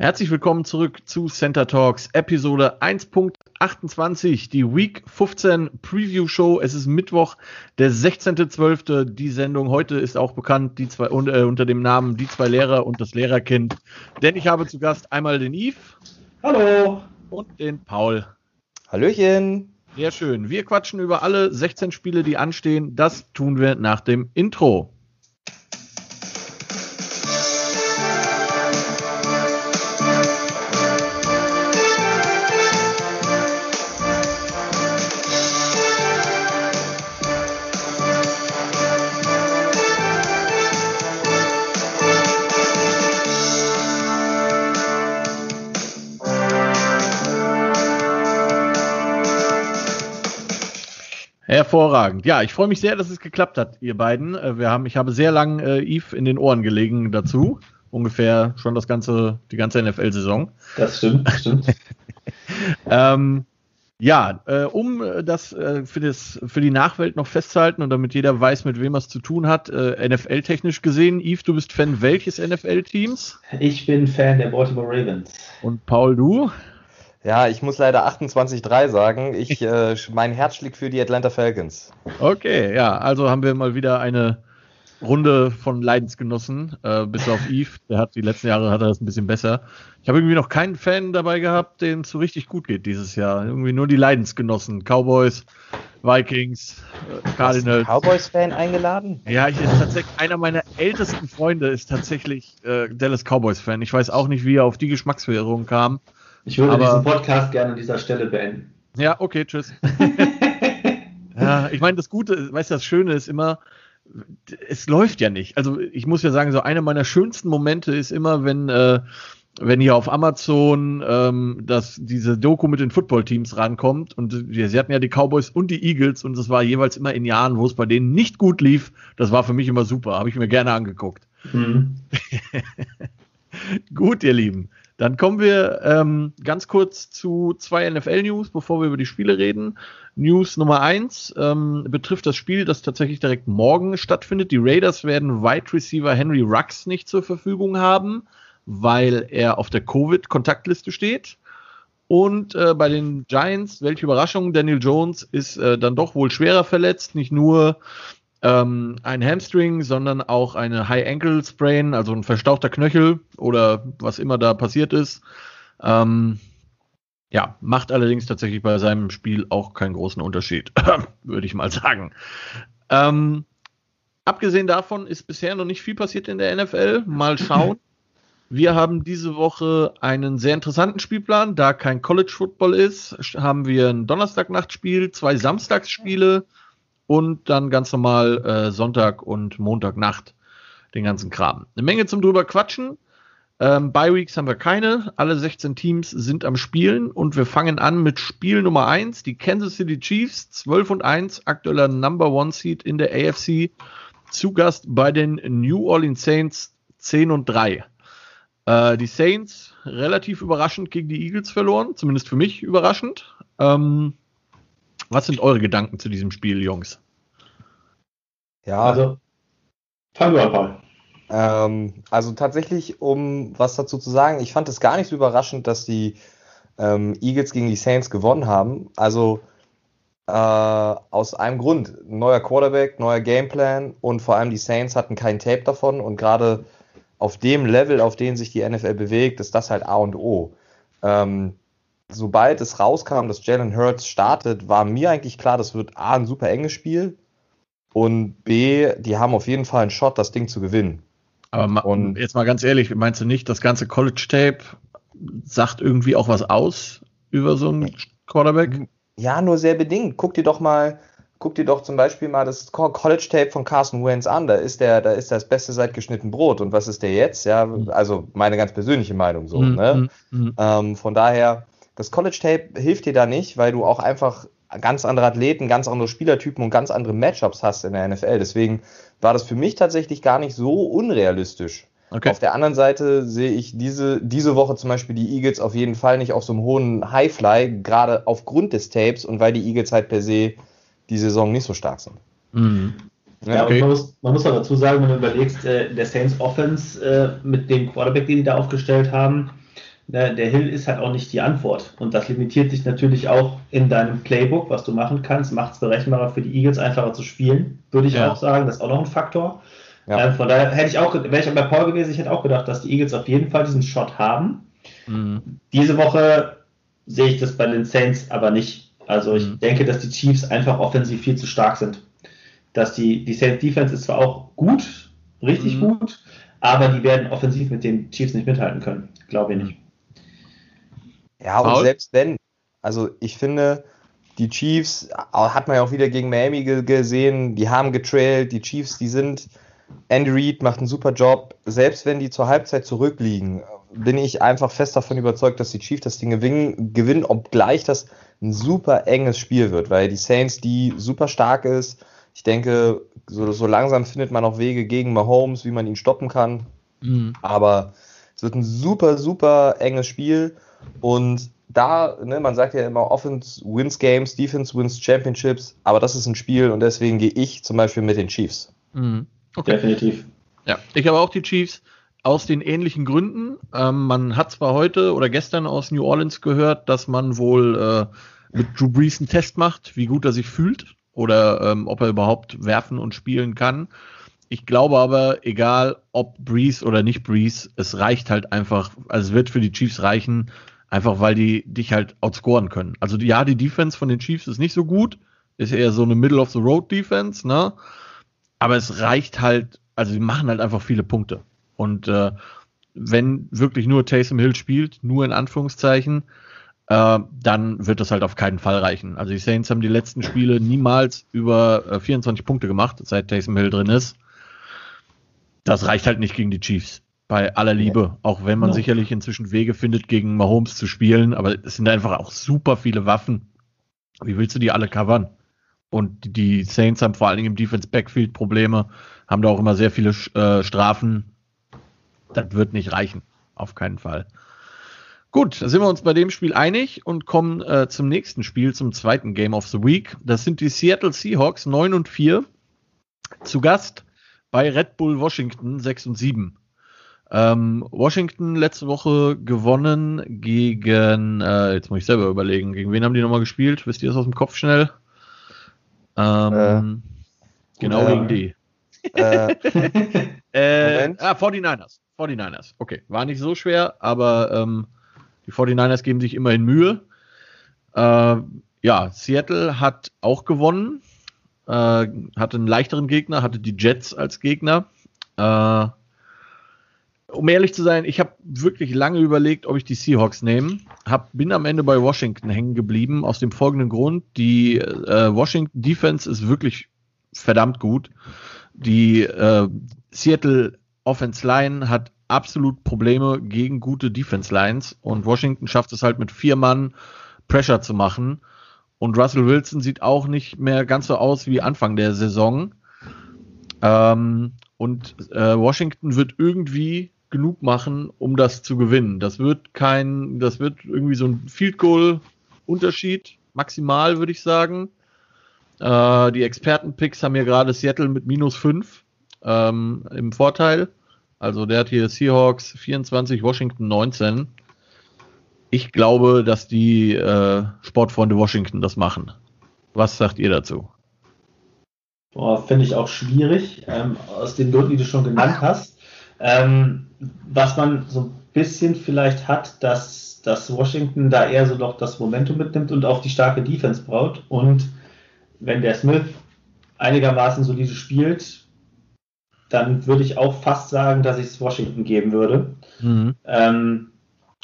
Herzlich willkommen zurück zu Center Talks, Episode 1.28, die Week 15 Preview Show. Es ist Mittwoch, der 16.12. Die Sendung heute ist auch bekannt die zwei, äh, unter dem Namen Die zwei Lehrer und das Lehrerkind. Denn ich habe zu Gast einmal den Yves. Hallo. Und den Paul. Hallöchen. Sehr schön. Wir quatschen über alle 16 Spiele, die anstehen. Das tun wir nach dem Intro. Hervorragend. Ja, ich freue mich sehr, dass es geklappt hat, ihr beiden. Äh, wir haben, ich habe sehr lange äh, Yves in den Ohren gelegen dazu. Ungefähr schon das ganze, die ganze NFL-Saison. Das stimmt, das stimmt. ähm, ja, äh, um das, äh, für das für die Nachwelt noch festzuhalten und damit jeder weiß, mit wem er es zu tun hat, äh, NFL-technisch gesehen, Yves, du bist Fan welches NFL-Teams? Ich bin Fan der Baltimore Ravens. Und Paul, du? Ja, ich muss leider 28-3 sagen. Ich, äh, mein Herz schlägt für die Atlanta Falcons. Okay, ja, also haben wir mal wieder eine Runde von Leidensgenossen, äh, bis auf Eve. Der hat die letzten Jahre hat er das ein bisschen besser. Ich habe irgendwie noch keinen Fan dabei gehabt, den es so richtig gut geht dieses Jahr. Irgendwie nur die Leidensgenossen. Cowboys, Vikings, äh, Cardinals. Cowboys-Fan eingeladen? Ja, ich ist tatsächlich einer meiner ältesten Freunde ist tatsächlich äh, Dallas Cowboys-Fan. Ich weiß auch nicht, wie er auf die Geschmacksverirrung kam. Ich würde aber, diesen Podcast gerne an dieser Stelle beenden. Ja, okay, tschüss. ja, ich meine, das Gute, weißt du, das Schöne ist immer, es läuft ja nicht. Also ich muss ja sagen, so einer meiner schönsten Momente ist immer, wenn, äh, wenn hier auf Amazon ähm, das, diese Doku mit den Footballteams rankommt und äh, sie hatten ja die Cowboys und die Eagles und das war jeweils immer in Jahren, wo es bei denen nicht gut lief. Das war für mich immer super, habe ich mir gerne angeguckt. Mhm. gut, ihr Lieben. Dann kommen wir ähm, ganz kurz zu zwei NFL-News, bevor wir über die Spiele reden. News Nummer eins ähm, betrifft das Spiel, das tatsächlich direkt morgen stattfindet. Die Raiders werden Wide Receiver Henry Rux nicht zur Verfügung haben, weil er auf der Covid-Kontaktliste steht. Und äh, bei den Giants, welche Überraschung, Daniel Jones ist äh, dann doch wohl schwerer verletzt, nicht nur ähm, ein Hamstring, sondern auch eine High Ankle Sprain, also ein verstauchter Knöchel oder was immer da passiert ist. Ähm, ja, macht allerdings tatsächlich bei seinem Spiel auch keinen großen Unterschied, würde ich mal sagen. Ähm, abgesehen davon ist bisher noch nicht viel passiert in der NFL. Mal schauen. Wir haben diese Woche einen sehr interessanten Spielplan. Da kein College Football ist, haben wir ein Donnerstagnachtspiel, zwei Samstagsspiele und dann ganz normal äh, Sonntag und Montagnacht den ganzen Kram. Eine Menge zum drüber quatschen. Ähm, Bye Weeks haben wir keine. Alle 16 Teams sind am Spielen und wir fangen an mit Spiel Nummer 1. Die Kansas City Chiefs 12 und 1, aktueller Number One Seed in der AFC. Zu Gast bei den New Orleans Saints 10 und 3. Äh, die Saints relativ überraschend gegen die Eagles verloren, zumindest für mich überraschend. Ähm, was sind eure Gedanken zu diesem Spiel, Jungs? Ja. Also, fangen wir mal. Ähm, also tatsächlich, um was dazu zu sagen, ich fand es gar nicht so überraschend, dass die ähm, Eagles gegen die Saints gewonnen haben. Also äh, aus einem Grund. Neuer Quarterback, neuer Gameplan und vor allem die Saints hatten kein Tape davon und gerade auf dem Level, auf dem sich die NFL bewegt, ist das halt A und O. Ähm, sobald es rauskam, dass Jalen Hurts startet, war mir eigentlich klar, das wird A, ein super enges Spiel und B, die haben auf jeden Fall einen Shot, das Ding zu gewinnen. Aber und jetzt mal ganz ehrlich, meinst du nicht, das ganze College-Tape sagt irgendwie auch was aus über so einen Quarterback? Ja, nur sehr bedingt. Guck dir doch mal, guck dir doch zum Beispiel mal das College-Tape von Carson Wentz an. Da ist der, da ist das Beste seit geschnitten Brot. Und was ist der jetzt? Ja, also meine ganz persönliche Meinung so. Mhm. Ne? Mhm. Ähm, von daher, das College Tape hilft dir da nicht, weil du auch einfach ganz andere Athleten, ganz andere Spielertypen und ganz andere Matchups hast in der NFL. Deswegen war das für mich tatsächlich gar nicht so unrealistisch. Okay. Auf der anderen Seite sehe ich diese, diese Woche zum Beispiel die Eagles auf jeden Fall nicht auf so einem hohen Highfly, gerade aufgrund des Tapes und weil die Eagles halt per se die Saison nicht so stark sind. Mhm. Ja, okay. man muss, man muss auch dazu sagen, wenn du überlegst, äh, der Saints Offense äh, mit dem Quarterback, den die da aufgestellt haben, ne, der Hill ist halt auch nicht die Antwort. Und das limitiert dich natürlich auch in deinem Playbook, was du machen kannst, macht es berechenbarer für die Eagles, einfacher zu spielen, würde ich ja. auch sagen. Das ist auch noch ein Faktor. Ja. Ähm, von daher hätte ich auch, wäre ich bei Paul gewesen, ich hätte auch gedacht, dass die Eagles auf jeden Fall diesen Shot haben. Mhm. Diese Woche sehe ich das bei den Saints aber nicht. Also ich mhm. denke, dass die Chiefs einfach offensiv viel zu stark sind. Dass die, die Saints Defense ist zwar auch gut, richtig mhm. gut, aber die werden offensiv mit den Chiefs nicht mithalten können. Glaube ich nicht. Ja, und Paul? selbst wenn, also ich finde, die Chiefs, hat man ja auch wieder gegen Miami gesehen, die haben getrailt, die Chiefs, die sind, Andy Reid macht einen super Job. Selbst wenn die zur Halbzeit zurückliegen, bin ich einfach fest davon überzeugt, dass die Chiefs das Ding gewinnen, gewinnen, obgleich das ein super enges Spiel wird, weil die Saints, die super stark ist, ich denke, so, so langsam findet man auch Wege gegen Mahomes, wie man ihn stoppen kann. Mhm. Aber es wird ein super, super enges Spiel und da, ne, man sagt ja immer, Offense wins Games, Defense wins Championships, aber das ist ein Spiel und deswegen gehe ich zum Beispiel mit den Chiefs. Mhm. Okay. Definitiv. Ja, ich habe auch die Chiefs aus den ähnlichen Gründen. Ähm, man hat zwar heute oder gestern aus New Orleans gehört, dass man wohl äh, mit Drew Brees einen Test macht, wie gut er sich fühlt oder ähm, ob er überhaupt werfen und spielen kann. Ich glaube aber, egal ob Brees oder nicht Brees, es reicht halt einfach, also es wird für die Chiefs reichen, einfach weil die dich halt outscoren können. Also ja, die Defense von den Chiefs ist nicht so gut, ist eher so eine Middle of the Road Defense, ne? Aber es reicht halt, also sie machen halt einfach viele Punkte. Und äh, wenn wirklich nur Taysom Hill spielt, nur in Anführungszeichen, äh, dann wird das halt auf keinen Fall reichen. Also die Saints haben die letzten Spiele niemals über äh, 24 Punkte gemacht, seit Taysom Hill drin ist. Das reicht halt nicht gegen die Chiefs. Bei aller Liebe, auch wenn man ja. sicherlich inzwischen Wege findet, gegen Mahomes zu spielen, aber es sind einfach auch super viele Waffen. Wie willst du die alle covern? Und die Saints haben vor allen Dingen im Defense Backfield Probleme, haben da auch immer sehr viele äh, Strafen. Das wird nicht reichen. Auf keinen Fall. Gut, da sind wir uns bei dem Spiel einig und kommen äh, zum nächsten Spiel, zum zweiten Game of the Week. Das sind die Seattle Seahawks 9 und 4. Zu Gast bei Red Bull Washington 6 und 7. Ähm, Washington letzte Woche gewonnen gegen, äh, jetzt muss ich selber überlegen, gegen wen haben die nochmal gespielt? Wisst ihr das aus dem Kopf schnell? Ähm, äh, genau gegen die. Äh, äh, ah, 49ers. 49ers. Okay, war nicht so schwer, aber ähm, die 49ers geben sich immerhin Mühe. Äh, ja, Seattle hat auch gewonnen. Äh, hatte einen leichteren Gegner, hatte die Jets als Gegner. Äh, um ehrlich zu sein, ich habe wirklich lange überlegt, ob ich die Seahawks nehme. Bin am Ende bei Washington hängen geblieben, aus dem folgenden Grund. Die äh, Washington Defense ist wirklich verdammt gut. Die äh, Seattle Offense Line hat absolut Probleme gegen gute Defense Lines und Washington schafft es halt mit vier Mann Pressure zu machen. Und Russell Wilson sieht auch nicht mehr ganz so aus wie Anfang der Saison. Ähm, und äh, Washington wird irgendwie genug machen, um das zu gewinnen. Das wird kein, das wird irgendwie so ein Field Goal Unterschied, maximal würde ich sagen. Äh, die Expertenpicks haben hier gerade Seattle mit minus 5 ähm, im Vorteil. Also der hat hier Seahawks 24, Washington 19. Ich glaube, dass die äh, Sportfreunde Washington das machen. Was sagt ihr dazu? Finde ich auch schwierig, ähm, aus den Gründen, die du schon genannt hast. Ähm, was man so ein bisschen vielleicht hat, dass, dass Washington da eher so noch das Momentum mitnimmt und auch die starke Defense braucht. Und wenn der Smith einigermaßen solide spielt, dann würde ich auch fast sagen, dass ich es Washington geben würde. Mhm. Ähm,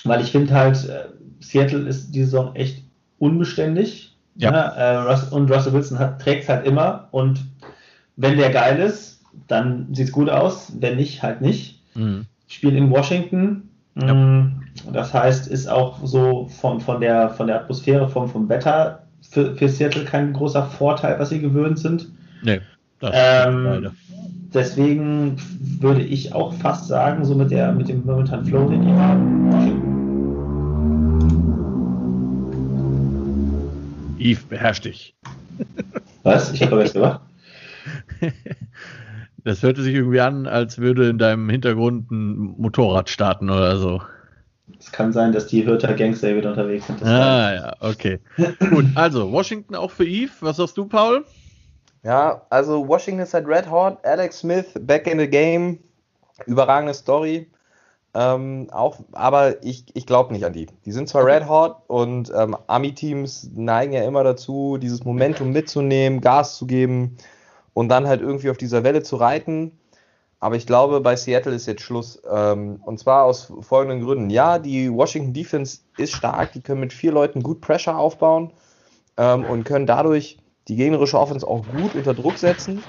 weil ich finde halt, äh, Seattle ist die Saison echt unbeständig. Ja. ja äh, und Russell Wilson trägt es halt immer. Und wenn der geil ist, dann sieht es gut aus. Wenn nicht, halt nicht. Mhm. Spiel in Washington. Ja. Mm, das heißt, ist auch so von, von, der, von der Atmosphäre, vom, vom Wetter für, für Seattle kein großer Vorteil, was sie gewöhnt sind. Nee, das ähm, deswegen würde ich auch fast sagen, so mit, der, mit dem momentanen Flow, den die haben. Yves, beherrsch dich. Was? Ich habe was gemacht. Das hörte sich irgendwie an, als würde in deinem Hintergrund ein Motorrad starten oder so. es kann sein, dass die Hürter Gangster wieder unterwegs sind. ah, ja, okay. Gut, also Washington auch für Eve. Was sagst du, Paul? Ja, also Washington ist halt red hot. Alex Smith back in the game. Überragende Story. Ähm, auch, aber ich, ich glaube nicht an die. Die sind zwar red hot und ähm, Army-Teams neigen ja immer dazu, dieses Momentum mitzunehmen, Gas zu geben und dann halt irgendwie auf dieser Welle zu reiten. Aber ich glaube, bei Seattle ist jetzt Schluss. Ähm, und zwar aus folgenden Gründen. Ja, die Washington Defense ist stark. Die können mit vier Leuten gut Pressure aufbauen ähm, und können dadurch die gegnerische Offense auch gut unter Druck setzen.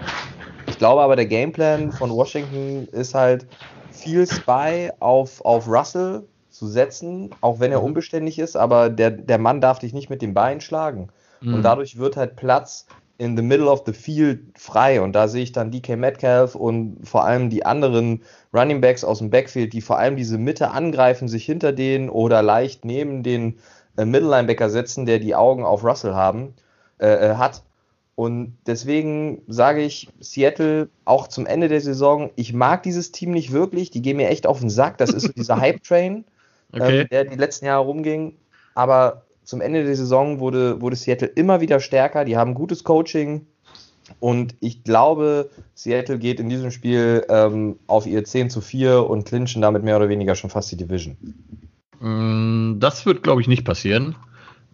Ich glaube aber, der Gameplan von Washington ist halt viel Spy auf, auf Russell zu setzen, auch wenn er mhm. unbeständig ist, aber der, der Mann darf dich nicht mit dem Bein schlagen. Mhm. Und dadurch wird halt Platz in the middle of the field frei. Und da sehe ich dann DK Metcalf und vor allem die anderen Running Backs aus dem Backfield, die vor allem diese Mitte angreifen, sich hinter denen oder leicht neben den äh, Middle Linebacker setzen, der die Augen auf Russell haben, äh, äh hat. Und deswegen sage ich Seattle auch zum Ende der Saison, ich mag dieses Team nicht wirklich, die gehen mir echt auf den Sack. Das ist so dieser Hype-Train, okay. ähm, der die letzten Jahre rumging. Aber zum Ende der Saison wurde, wurde Seattle immer wieder stärker. Die haben gutes Coaching. Und ich glaube, Seattle geht in diesem Spiel ähm, auf ihr 10 zu 4 und clinchen damit mehr oder weniger schon fast die Division. Mm, das wird, glaube ich, nicht passieren.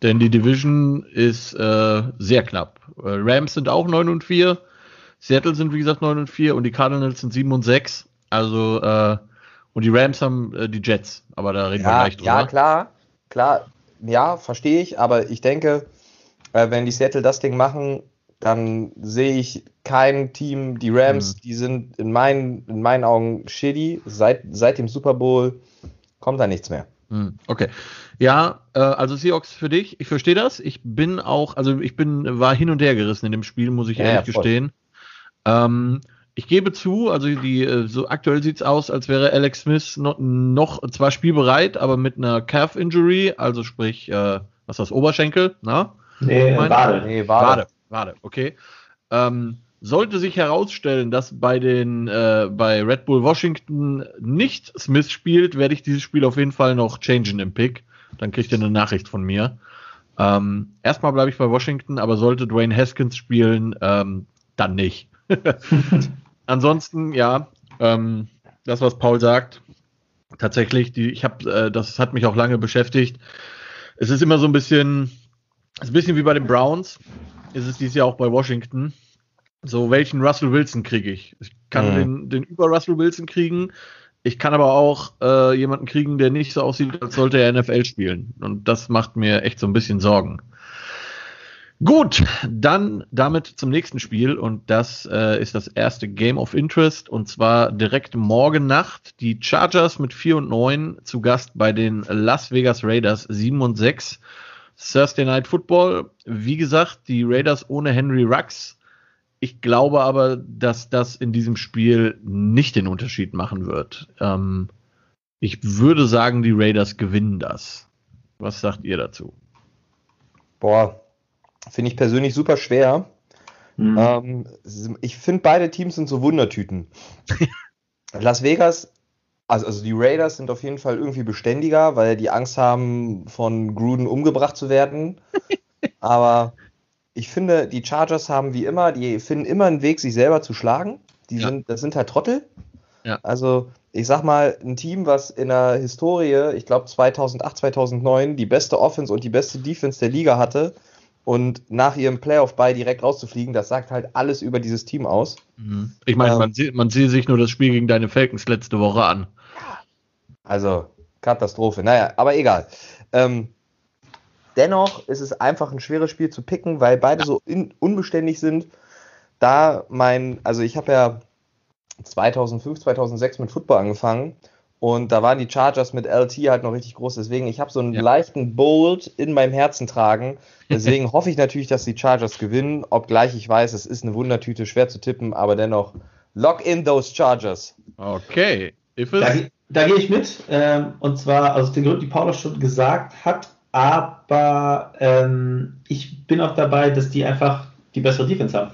Denn die Division ist äh, sehr knapp. Äh, Rams sind auch 9 und 4. Seattle sind, wie gesagt, 9 und 4 und die Cardinals sind 7 und 6. Also, äh, und die Rams haben äh, die Jets. Aber da reden ja, wir gleich drüber. Ja, klar. Klar, ja, verstehe ich, aber ich denke, äh, wenn die Seattle das Ding machen, dann sehe ich kein Team, die Rams, mhm. die sind in meinen, in meinen Augen shitty. Seit, seit dem Super Bowl kommt da nichts mehr. Mhm. Okay. Ja, äh, also Seahawks für dich, ich verstehe das. Ich bin auch, also ich bin, war hin und her gerissen in dem Spiel, muss ich ja, ehrlich ja, gestehen. Ähm, ich gebe zu, also die, äh, so aktuell sieht es aus, als wäre Alex Smith noch, noch zwar spielbereit, aber mit einer Calf Injury, also sprich, äh, was ist das, Oberschenkel, na? Nee, Wade. Nee, Wade. Wade, Wade, okay. Ähm, sollte sich herausstellen, dass bei den äh, bei Red Bull Washington nicht Smith spielt, werde ich dieses Spiel auf jeden Fall noch changen im Pick. Dann kriegt ihr eine Nachricht von mir. Ähm, erstmal bleibe ich bei Washington, aber sollte Dwayne Haskins spielen, ähm, dann nicht. Ansonsten, ja, ähm, das, was Paul sagt, tatsächlich, die, ich habe, äh, das hat mich auch lange beschäftigt. Es ist immer so ein bisschen, ist ein bisschen wie bei den Browns, ist es dieses Jahr auch bei Washington. So, welchen Russell Wilson kriege ich? Ich kann mhm. den, den über Russell Wilson kriegen. Ich kann aber auch äh, jemanden kriegen, der nicht so aussieht, als sollte er NFL spielen. Und das macht mir echt so ein bisschen Sorgen. Gut, dann damit zum nächsten Spiel und das äh, ist das erste Game of Interest und zwar direkt morgen Nacht die Chargers mit 4 und 9 zu Gast bei den Las Vegas Raiders 7 und 6. Thursday Night Football, wie gesagt, die Raiders ohne Henry Rux. Ich glaube aber, dass das in diesem Spiel nicht den Unterschied machen wird. Ähm, ich würde sagen, die Raiders gewinnen das. Was sagt ihr dazu? Boah, Finde ich persönlich super schwer. Mhm. Ähm, ich finde, beide Teams sind so Wundertüten. Las Vegas, also, also die Raiders sind auf jeden Fall irgendwie beständiger, weil die Angst haben, von Gruden umgebracht zu werden. Aber ich finde, die Chargers haben wie immer, die finden immer einen Weg, sich selber zu schlagen. Die ja. sind, das sind halt Trottel. Ja. Also, ich sag mal, ein Team, was in der Historie, ich glaube 2008, 2009, die beste Offense und die beste Defense der Liga hatte, und nach ihrem Playoff-Bye direkt rauszufliegen, das sagt halt alles über dieses Team aus. Mhm. Ich meine, ähm, man, sieht, man sieht sich nur das Spiel gegen deine Falcons letzte Woche an. Also, Katastrophe. Naja, aber egal. Ähm, dennoch ist es einfach ein schweres Spiel zu picken, weil beide ja. so in, unbeständig sind. Da mein, also ich habe ja 2005, 2006 mit Football angefangen und da waren die Chargers mit LT halt noch richtig groß. Deswegen, ich habe so einen ja. leichten Bold in meinem Herzen tragen. Deswegen hoffe ich natürlich, dass die Chargers gewinnen. Obgleich ich weiß, es ist eine Wundertüte, schwer zu tippen, aber dennoch, lock in those Chargers. Okay. Da, da gehe ich mit. Ähm, und zwar aus den Gründen, die Paula schon gesagt hat. Aber ähm, ich bin auch dabei, dass die einfach die bessere Defense haben.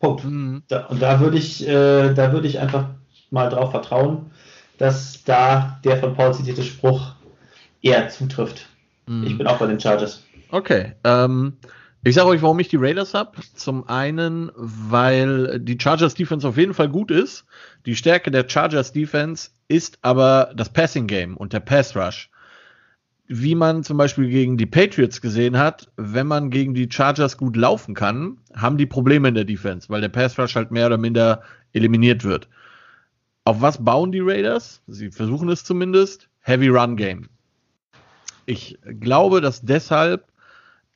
Punkt. Mhm. Da, und da würde ich, äh, da ich einfach mal drauf vertrauen dass da der von Paul zitierte Spruch eher zutrifft. Mhm. Ich bin auch bei den Chargers. Okay. Ähm, ich sage euch, warum ich die Raiders habe. Zum einen, weil die Chargers Defense auf jeden Fall gut ist. Die Stärke der Chargers Defense ist aber das Passing Game und der Pass Rush. Wie man zum Beispiel gegen die Patriots gesehen hat, wenn man gegen die Chargers gut laufen kann, haben die Probleme in der Defense, weil der Pass Rush halt mehr oder minder eliminiert wird. Auf was bauen die Raiders? Sie versuchen es zumindest. Heavy Run Game. Ich glaube, dass deshalb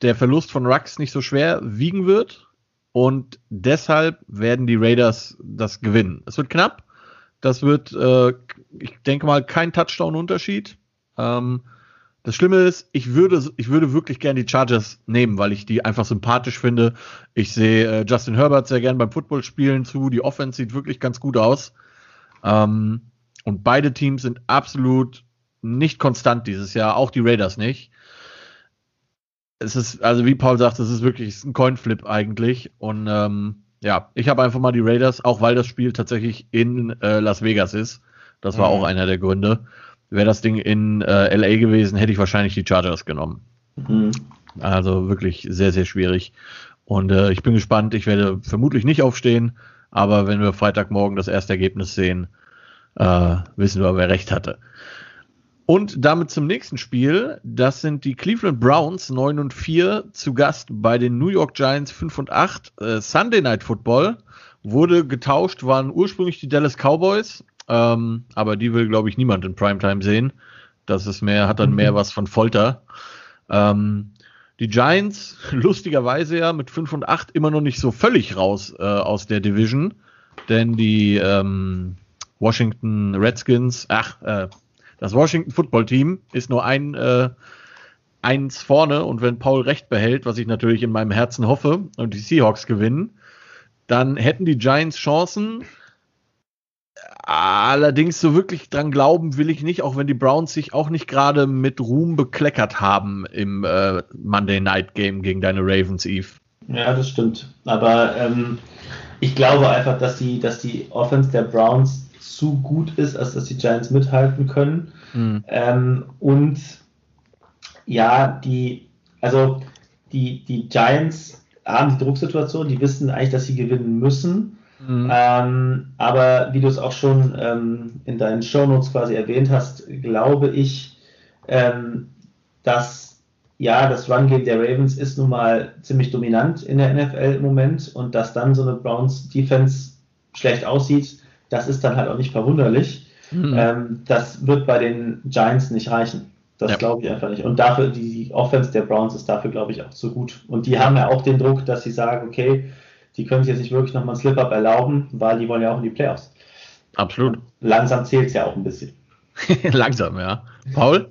der Verlust von Rux nicht so schwer wiegen wird und deshalb werden die Raiders das gewinnen. Es wird knapp. Das wird, äh, ich denke mal, kein Touchdown-Unterschied. Ähm, das Schlimme ist, ich würde, ich würde wirklich gerne die Chargers nehmen, weil ich die einfach sympathisch finde. Ich sehe äh, Justin Herbert sehr gern beim Footballspielen zu. Die Offense sieht wirklich ganz gut aus. Ähm, und beide Teams sind absolut nicht konstant dieses Jahr, auch die Raiders nicht es ist, also wie Paul sagt, es ist wirklich ein Coinflip eigentlich. Und ähm, ja, ich habe einfach mal die Raiders, auch weil das Spiel tatsächlich in äh, Las Vegas ist. Das war mhm. auch einer der Gründe. Wäre das Ding in äh, LA gewesen, hätte ich wahrscheinlich die Chargers genommen. Mhm. Also wirklich sehr, sehr schwierig. Und äh, ich bin gespannt. Ich werde vermutlich nicht aufstehen, aber wenn wir Freitagmorgen das erste Ergebnis sehen, äh, wissen wir, wer recht hatte. Und damit zum nächsten Spiel. Das sind die Cleveland Browns 9 und 4 zu Gast bei den New York Giants 5 und 8. Äh, Sunday Night Football wurde getauscht, waren ursprünglich die Dallas Cowboys, ähm, aber die will, glaube ich, niemand in Primetime sehen. Das ist mehr, hat dann mehr was von Folter. Ähm, die Giants, lustigerweise ja, mit 5 und 8 immer noch nicht so völlig raus äh, aus der Division, denn die ähm, Washington Redskins, ach, äh, das Washington Football Team ist nur ein äh, eins vorne und wenn Paul recht behält, was ich natürlich in meinem Herzen hoffe, und die Seahawks gewinnen, dann hätten die Giants Chancen. Allerdings so wirklich dran glauben will ich nicht, auch wenn die Browns sich auch nicht gerade mit Ruhm bekleckert haben im äh, Monday Night Game gegen deine Ravens, Eve. Ja, das stimmt. Aber ähm, ich glaube einfach, dass die, dass die Offense der Browns zu gut ist, als dass die Giants mithalten können. Mhm. Ähm, und ja, die, also die, die Giants haben die Drucksituation, die wissen eigentlich, dass sie gewinnen müssen. Mhm. Ähm, aber wie du es auch schon ähm, in deinen Shownotes quasi erwähnt hast, glaube ich, ähm, dass ja, das Run-Game der Ravens ist nun mal ziemlich dominant in der NFL im Moment und dass dann so eine Browns-Defense schlecht aussieht, das ist dann halt auch nicht verwunderlich. Mhm. Ähm, das wird bei den Giants nicht reichen. Das ja. glaube ich einfach nicht. Und dafür, die, die Offense der Browns ist dafür, glaube ich, auch zu gut. Und die haben ja auch den Druck, dass sie sagen, okay, die können sich jetzt nicht wirklich nochmal ein Slip-Up erlauben, weil die wollen ja auch in die Playoffs. Absolut. Langsam zählt es ja auch ein bisschen. langsam, ja. Paul?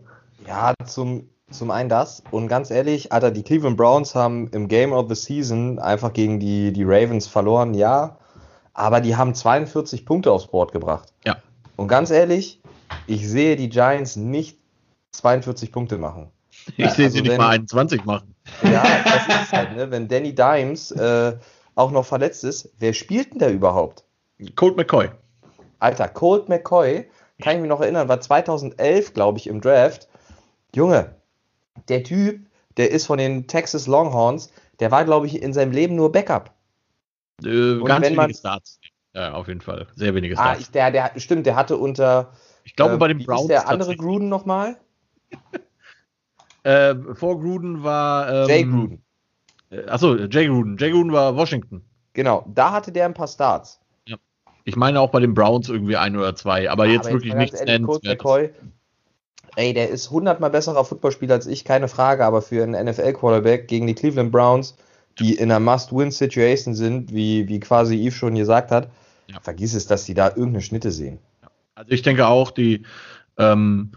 Ja, zum, zum einen das. Und ganz ehrlich, Alter, die Cleveland Browns haben im Game of the Season einfach gegen die, die Ravens verloren, ja aber die haben 42 Punkte aufs Board gebracht. Ja. Und ganz ehrlich, ich sehe die Giants nicht 42 Punkte machen. Ich ja, sehe also sie nicht wenn, mal 21 machen. Ja, das ist halt, ne? Wenn Danny Dimes äh, auch noch verletzt ist, wer spielt denn da überhaupt? Colt McCoy. Alter, Colt McCoy, kann ich mich noch erinnern, war 2011, glaube ich, im Draft. Junge, der Typ, der ist von den Texas Longhorns, der war, glaube ich, in seinem Leben nur Backup. Äh, ganz wenige man, Starts. Ja, auf jeden Fall. Sehr wenige ah, Starts. Ah, ich, der, der, stimmt, der hatte unter. Ich glaube, äh, bei den Browns. der andere Gruden nochmal? äh, vor Gruden war. Ähm, Jay Gruden. Äh, achso, Jay Gruden. Jay Gruden war Washington. Genau, da hatte der ein paar Starts. Ja. Ich meine auch bei den Browns irgendwie ein oder zwei, aber ja, jetzt aber wirklich nichts nennenswertes. Ey, der ist hundertmal besserer Footballspieler als ich, keine Frage, aber für einen NFL-Quarterback gegen die Cleveland Browns die in einer Must-Win-Situation sind, wie, wie quasi Yves schon gesagt hat, ja. vergiss es, dass sie da irgendeine Schnitte sehen. Also ich denke auch, die, ähm,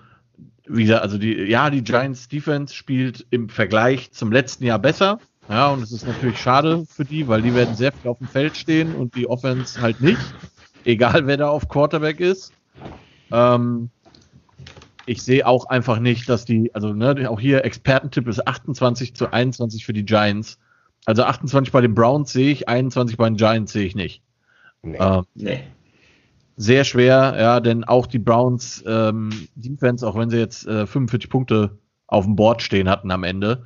wie gesagt, also die, ja, die Giants Defense spielt im Vergleich zum letzten Jahr besser. Ja, und es ist natürlich schade für die, weil die werden sehr viel auf dem Feld stehen und die Offense halt nicht. Egal wer da auf Quarterback ist. Ähm, ich sehe auch einfach nicht, dass die, also ne, auch hier Expertentipp ist 28 zu 21 für die Giants. Also 28 bei den Browns sehe ich, 21 bei den Giants sehe ich nicht. Nee. Ähm, nee. sehr schwer, ja, denn auch die Browns ähm, Defense, auch wenn sie jetzt äh, 45 Punkte auf dem Board stehen hatten am Ende,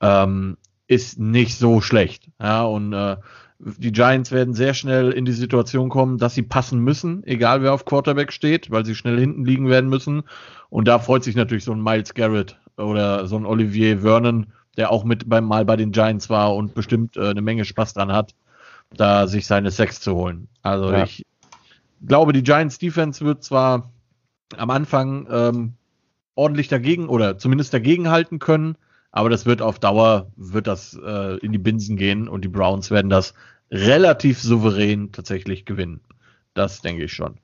ähm, ist nicht so schlecht. Ja, und äh, die Giants werden sehr schnell in die Situation kommen, dass sie passen müssen, egal wer auf Quarterback steht, weil sie schnell hinten liegen werden müssen. Und da freut sich natürlich so ein Miles Garrett oder so ein Olivier Vernon, der auch mit beim Mal bei den Giants war und bestimmt äh, eine Menge Spaß dran hat, da sich seine Sex zu holen. Also ja. ich glaube, die Giants Defense wird zwar am Anfang ähm, ordentlich dagegen oder zumindest dagegen halten können, aber das wird auf Dauer, wird das äh, in die Binsen gehen und die Browns werden das relativ souverän tatsächlich gewinnen. Das denke ich schon.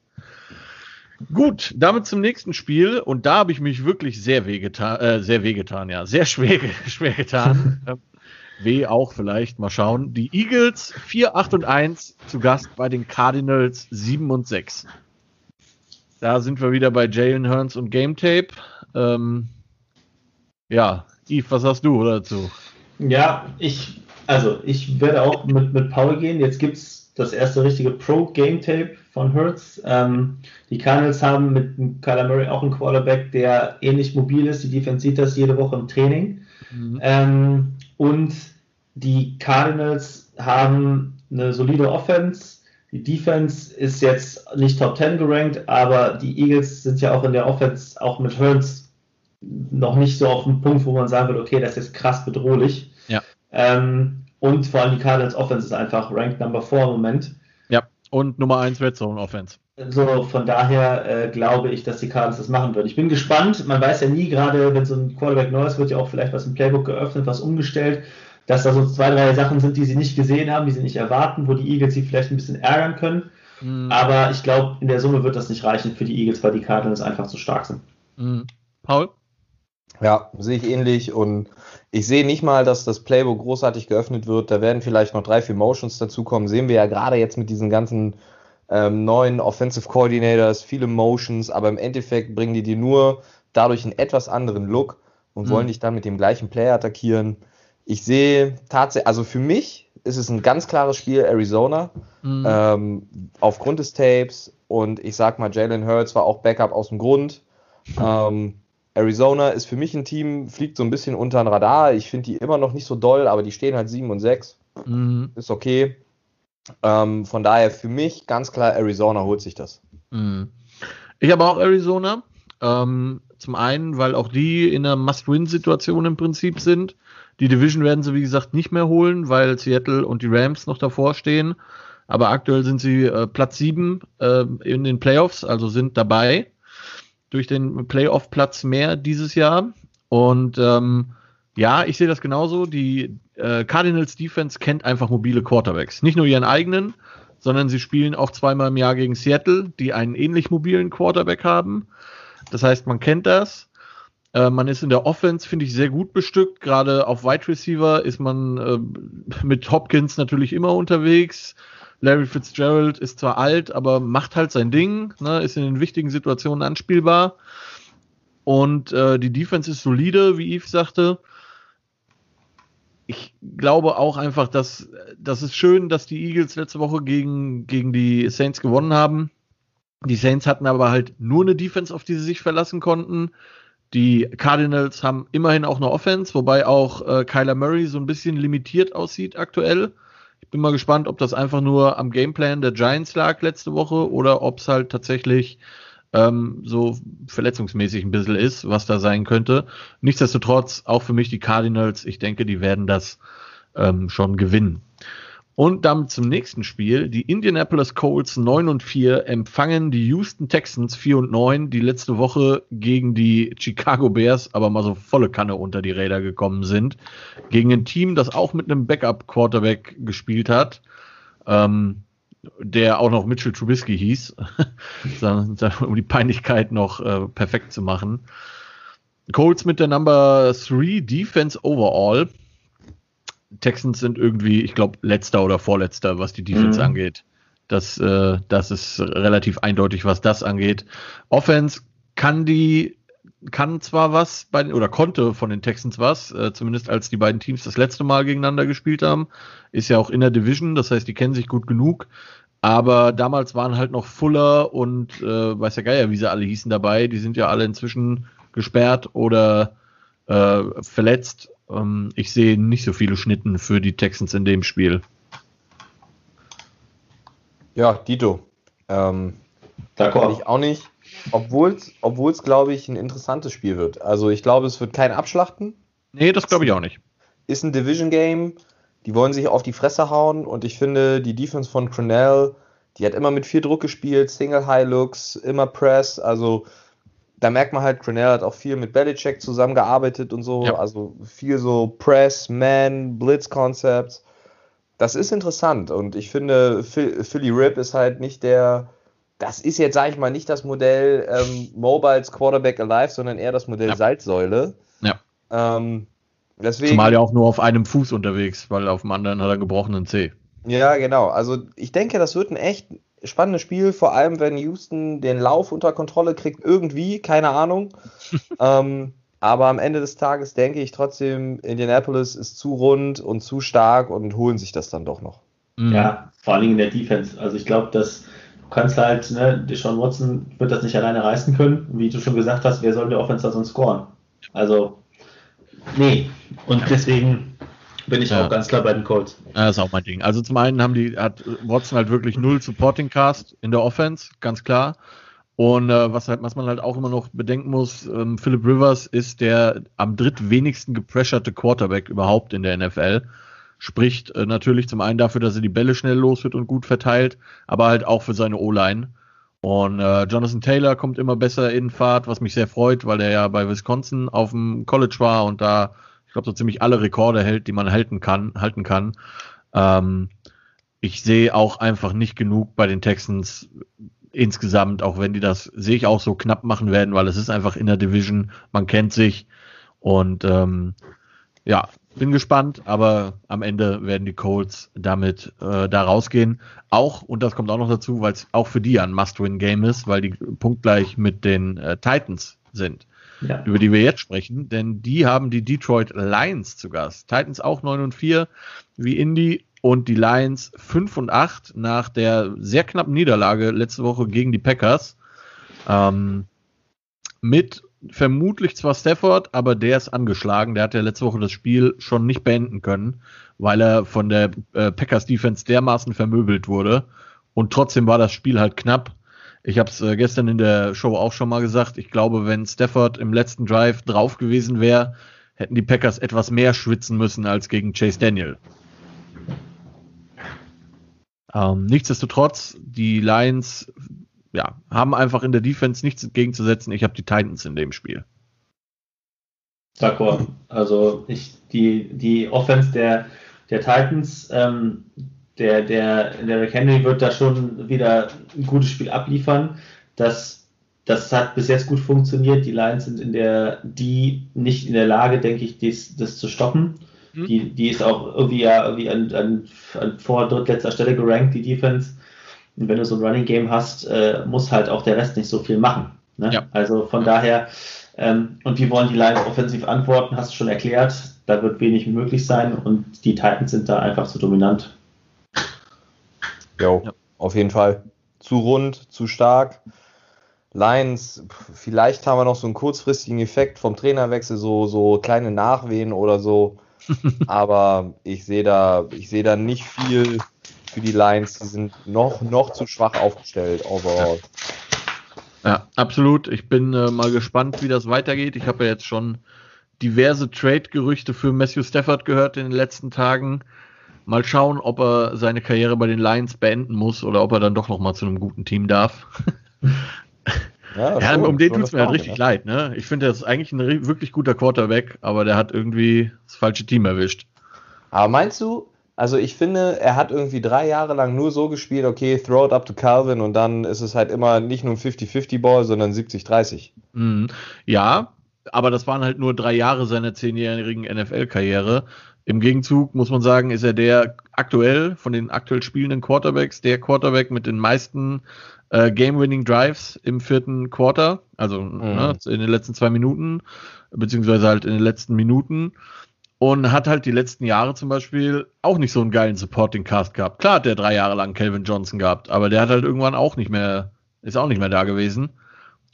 Gut, damit zum nächsten Spiel und da habe ich mich wirklich sehr wehgetan, äh, sehr wehgetan, ja, sehr schwer, schwer getan. Ähm, weh auch vielleicht, mal schauen. Die Eagles 4, 8 und 1 zu Gast bei den Cardinals 7 und 6. Da sind wir wieder bei Jalen Hearns und Game Tape. Ähm, ja, Yves, was hast du dazu? Ja, ich, also ich werde auch mit, mit Paul gehen. Jetzt gibt es das erste richtige Pro-Game-Tape von Hertz. Ähm, die Cardinals haben mit Kyler Murray auch einen Quarterback, der ähnlich mobil ist. Die Defense sieht das jede Woche im Training. Mhm. Ähm, und die Cardinals haben eine solide Offense. Die Defense ist jetzt nicht Top 10 gerankt, aber die Eagles sind ja auch in der Offense, auch mit Hearns noch nicht so auf dem Punkt, wo man sagen würde, okay, das ist krass bedrohlich. Ja. Ähm, und vor allem die Cardinals Offense ist einfach Ranked Number 4 im Moment. Ja, und Nummer 1 Red Zone Offense. So, von daher äh, glaube ich, dass die Cardinals das machen würden. Ich bin gespannt. Man weiß ja nie, gerade wenn so ein Quarterback neu ist, wird ja auch vielleicht was im Playbook geöffnet, was umgestellt, dass da so zwei, drei Sachen sind, die sie nicht gesehen haben, die sie nicht erwarten, wo die Eagles sie vielleicht ein bisschen ärgern können. Mhm. Aber ich glaube, in der Summe wird das nicht reichen für die Eagles, weil die Cardinals einfach zu stark sind. Mhm. Paul? Ja, sehe ich ähnlich und ich sehe nicht mal, dass das Playbook großartig geöffnet wird. Da werden vielleicht noch drei, vier Motions dazukommen. Sehen wir ja gerade jetzt mit diesen ganzen ähm, neuen Offensive Coordinators, viele Motions, aber im Endeffekt bringen die dir nur dadurch einen etwas anderen Look und mhm. wollen dich dann mit dem gleichen Player attackieren. Ich sehe tatsächlich, also für mich ist es ein ganz klares Spiel Arizona mhm. ähm, aufgrund des Tapes und ich sag mal, Jalen Hurts war auch Backup aus dem Grund. Ähm, Arizona ist für mich ein Team, fliegt so ein bisschen unter den Radar. Ich finde die immer noch nicht so doll, aber die stehen halt 7 und 6. Mhm. Ist okay. Ähm, von daher für mich ganz klar, Arizona holt sich das. Mhm. Ich habe auch Arizona. Ähm, zum einen, weil auch die in einer Must-Win-Situation im Prinzip sind. Die Division werden sie, wie gesagt, nicht mehr holen, weil Seattle und die Rams noch davor stehen. Aber aktuell sind sie äh, Platz 7 äh, in den Playoffs, also sind dabei durch den Playoff-Platz mehr dieses Jahr. Und ähm, ja, ich sehe das genauso. Die äh, Cardinals Defense kennt einfach mobile Quarterbacks. Nicht nur ihren eigenen, sondern sie spielen auch zweimal im Jahr gegen Seattle, die einen ähnlich mobilen Quarterback haben. Das heißt, man kennt das. Äh, man ist in der Offense, finde ich, sehr gut bestückt. Gerade auf Wide Receiver ist man äh, mit Hopkins natürlich immer unterwegs. Larry Fitzgerald ist zwar alt, aber macht halt sein Ding, ne, ist in den wichtigen Situationen anspielbar. Und äh, die Defense ist solide, wie Yves sagte. Ich glaube auch einfach, dass das ist schön, dass die Eagles letzte Woche gegen, gegen die Saints gewonnen haben. Die Saints hatten aber halt nur eine Defense, auf die sie sich verlassen konnten. Die Cardinals haben immerhin auch eine Offense, wobei auch äh, Kyler Murray so ein bisschen limitiert aussieht aktuell. Ich bin mal gespannt, ob das einfach nur am Gameplan der Giants lag letzte Woche oder ob es halt tatsächlich ähm, so verletzungsmäßig ein bisschen ist, was da sein könnte. Nichtsdestotrotz auch für mich die Cardinals. Ich denke, die werden das ähm, schon gewinnen. Und damit zum nächsten Spiel. Die Indianapolis Colts 9 und 4 empfangen die Houston Texans 4 und 9, die letzte Woche gegen die Chicago Bears aber mal so volle Kanne unter die Räder gekommen sind. Gegen ein Team, das auch mit einem Backup-Quarterback gespielt hat. Ähm, der auch noch Mitchell Trubisky hieß, um die Peinlichkeit noch äh, perfekt zu machen. Colts mit der Number 3 Defense Overall Texans sind irgendwie, ich glaube, letzter oder vorletzter, was die Defense mhm. angeht. Das, äh, das ist relativ eindeutig, was das angeht. Offense kann die, kann zwar was bei, oder konnte von den Texans was, äh, zumindest als die beiden Teams das letzte Mal gegeneinander gespielt haben. Ist ja auch in der Division, das heißt, die kennen sich gut genug. Aber damals waren halt noch Fuller und äh, weiß der Geier, wie sie alle hießen dabei. Die sind ja alle inzwischen gesperrt oder äh, verletzt. Ähm, ich sehe nicht so viele Schnitten für die Texans in dem Spiel. Ja, Dito. Ähm, ich auch nicht. Obwohl es, glaube ich, ein interessantes Spiel wird. Also ich glaube, es wird kein Abschlachten. Nee, das glaube ich auch nicht. Ist ein Division-Game. Die wollen sich auf die Fresse hauen und ich finde, die Defense von Cornell, die hat immer mit viel Druck gespielt, Single High Looks, immer Press. Also da merkt man halt, Cornell hat auch viel mit Belichick zusammengearbeitet und so. Ja. Also viel so Press, Man, Blitz-Concepts. Das ist interessant und ich finde, Philly Rip ist halt nicht der das ist jetzt, sage ich mal, nicht das Modell ähm, Mobiles Quarterback Alive, sondern eher das Modell ja. Salzsäule. Ja. Ähm, deswegen, Zumal ja auch nur auf einem Fuß unterwegs, weil auf dem anderen hat er einen gebrochenen C. Ja, genau. Also ich denke, das wird ein echt spannendes Spiel, vor allem wenn Houston den Lauf unter Kontrolle kriegt, irgendwie, keine Ahnung. ähm, aber am Ende des Tages denke ich trotzdem, Indianapolis ist zu rund und zu stark und holen sich das dann doch noch. Ja, vor allem in der Defense. Also ich glaube, dass kannst halt, ne, Deshaun Watson wird das nicht alleine reißen können. Wie du schon gesagt hast, wer soll der Offense da sonst scoren? Also, nee. Und deswegen bin ich ja. auch ganz klar bei den Colts. Ja, das ist auch mein Ding. Also zum einen haben die, hat Watson halt wirklich null Supporting Cast in der Offense, ganz klar. Und äh, was, halt, was man halt auch immer noch bedenken muss, ähm, Philip Rivers ist der am drittwenigsten gepressurte Quarterback überhaupt in der NFL spricht äh, natürlich zum einen dafür, dass er die Bälle schnell los wird und gut verteilt, aber halt auch für seine O-Line. Und äh, Jonathan Taylor kommt immer besser in Fahrt, was mich sehr freut, weil er ja bei Wisconsin auf dem College war und da, glaube, so ziemlich alle Rekorde hält, die man halten kann. Halten kann. Ähm, ich sehe auch einfach nicht genug bei den Texans insgesamt, auch wenn die das, sehe ich auch so knapp machen werden, weil es ist einfach in der Division, man kennt sich und ähm, ja, bin gespannt, aber am Ende werden die Colts damit äh, da rausgehen. Auch, und das kommt auch noch dazu, weil es auch für die ein Must-Win-Game ist, weil die punktgleich mit den äh, Titans sind, ja. über die wir jetzt sprechen, denn die haben die Detroit Lions zu Gast. Titans auch 9 und 4 wie Indy und die Lions 5 und 8 nach der sehr knappen Niederlage letzte Woche gegen die Packers. Ähm, mit vermutlich zwar Stafford, aber der ist angeschlagen. Der hat ja letzte Woche das Spiel schon nicht beenden können, weil er von der äh, Packers Defense dermaßen vermöbelt wurde. Und trotzdem war das Spiel halt knapp. Ich habe es äh, gestern in der Show auch schon mal gesagt. Ich glaube, wenn Stafford im letzten Drive drauf gewesen wäre, hätten die Packers etwas mehr schwitzen müssen als gegen Chase Daniel. Ähm, nichtsdestotrotz, die Lions ja, haben einfach in der Defense nichts entgegenzusetzen. Ich habe die Titans in dem Spiel. D'accord. Also ich, die, die Offense der, der Titans, ähm, der, der, der Henry wird da schon wieder ein gutes Spiel abliefern. Das, das hat bis jetzt gut funktioniert. Die Lions sind in der, die nicht in der Lage, denke ich, dies, das zu stoppen. Mhm. Die, die ist auch irgendwie ja irgendwie an, an, an vor drittletzter Stelle gerankt, die Defense. Und wenn du so ein Running Game hast, äh, muss halt auch der Rest nicht so viel machen. Ne? Ja. Also von daher, ähm, und wie wollen die Lions offensiv antworten, hast du schon erklärt. Da wird wenig möglich sein und die Titans sind da einfach zu dominant. Jo, ja. auf jeden Fall. Zu rund, zu stark. Lions, vielleicht haben wir noch so einen kurzfristigen Effekt vom Trainerwechsel, so, so kleine Nachwehen oder so. Aber ich sehe da, ich sehe da nicht viel, für die Lions. Die sind noch, noch zu schwach aufgestellt overall. Ja, absolut. Ich bin äh, mal gespannt, wie das weitergeht. Ich habe ja jetzt schon diverse Trade-Gerüchte für Matthew Stafford gehört in den letzten Tagen. Mal schauen, ob er seine Karriere bei den Lions beenden muss oder ob er dann doch noch mal zu einem guten Team darf. Ja, ja schon, um den tut es mir halt richtig ja. leid. Ne? Ich finde, er ist eigentlich ein wirklich guter Quarterback, aber der hat irgendwie das falsche Team erwischt. Aber meinst du, also ich finde, er hat irgendwie drei Jahre lang nur so gespielt, okay, throw it up to Calvin und dann ist es halt immer nicht nur ein 50-50-Ball, sondern 70-30. Mhm. Ja, aber das waren halt nur drei Jahre seiner zehnjährigen NFL-Karriere. Im Gegenzug muss man sagen, ist er der aktuell von den aktuell spielenden Quarterbacks der Quarterback mit den meisten äh, Game-Winning Drives im vierten Quarter, also mhm. ne, in den letzten zwei Minuten, beziehungsweise halt in den letzten Minuten. und hat halt die letzten Jahre zum Beispiel auch nicht so einen geilen Supporting Cast gehabt. Klar hat der drei Jahre lang Calvin Johnson gehabt, aber der hat halt irgendwann auch nicht mehr, ist auch nicht mehr da gewesen.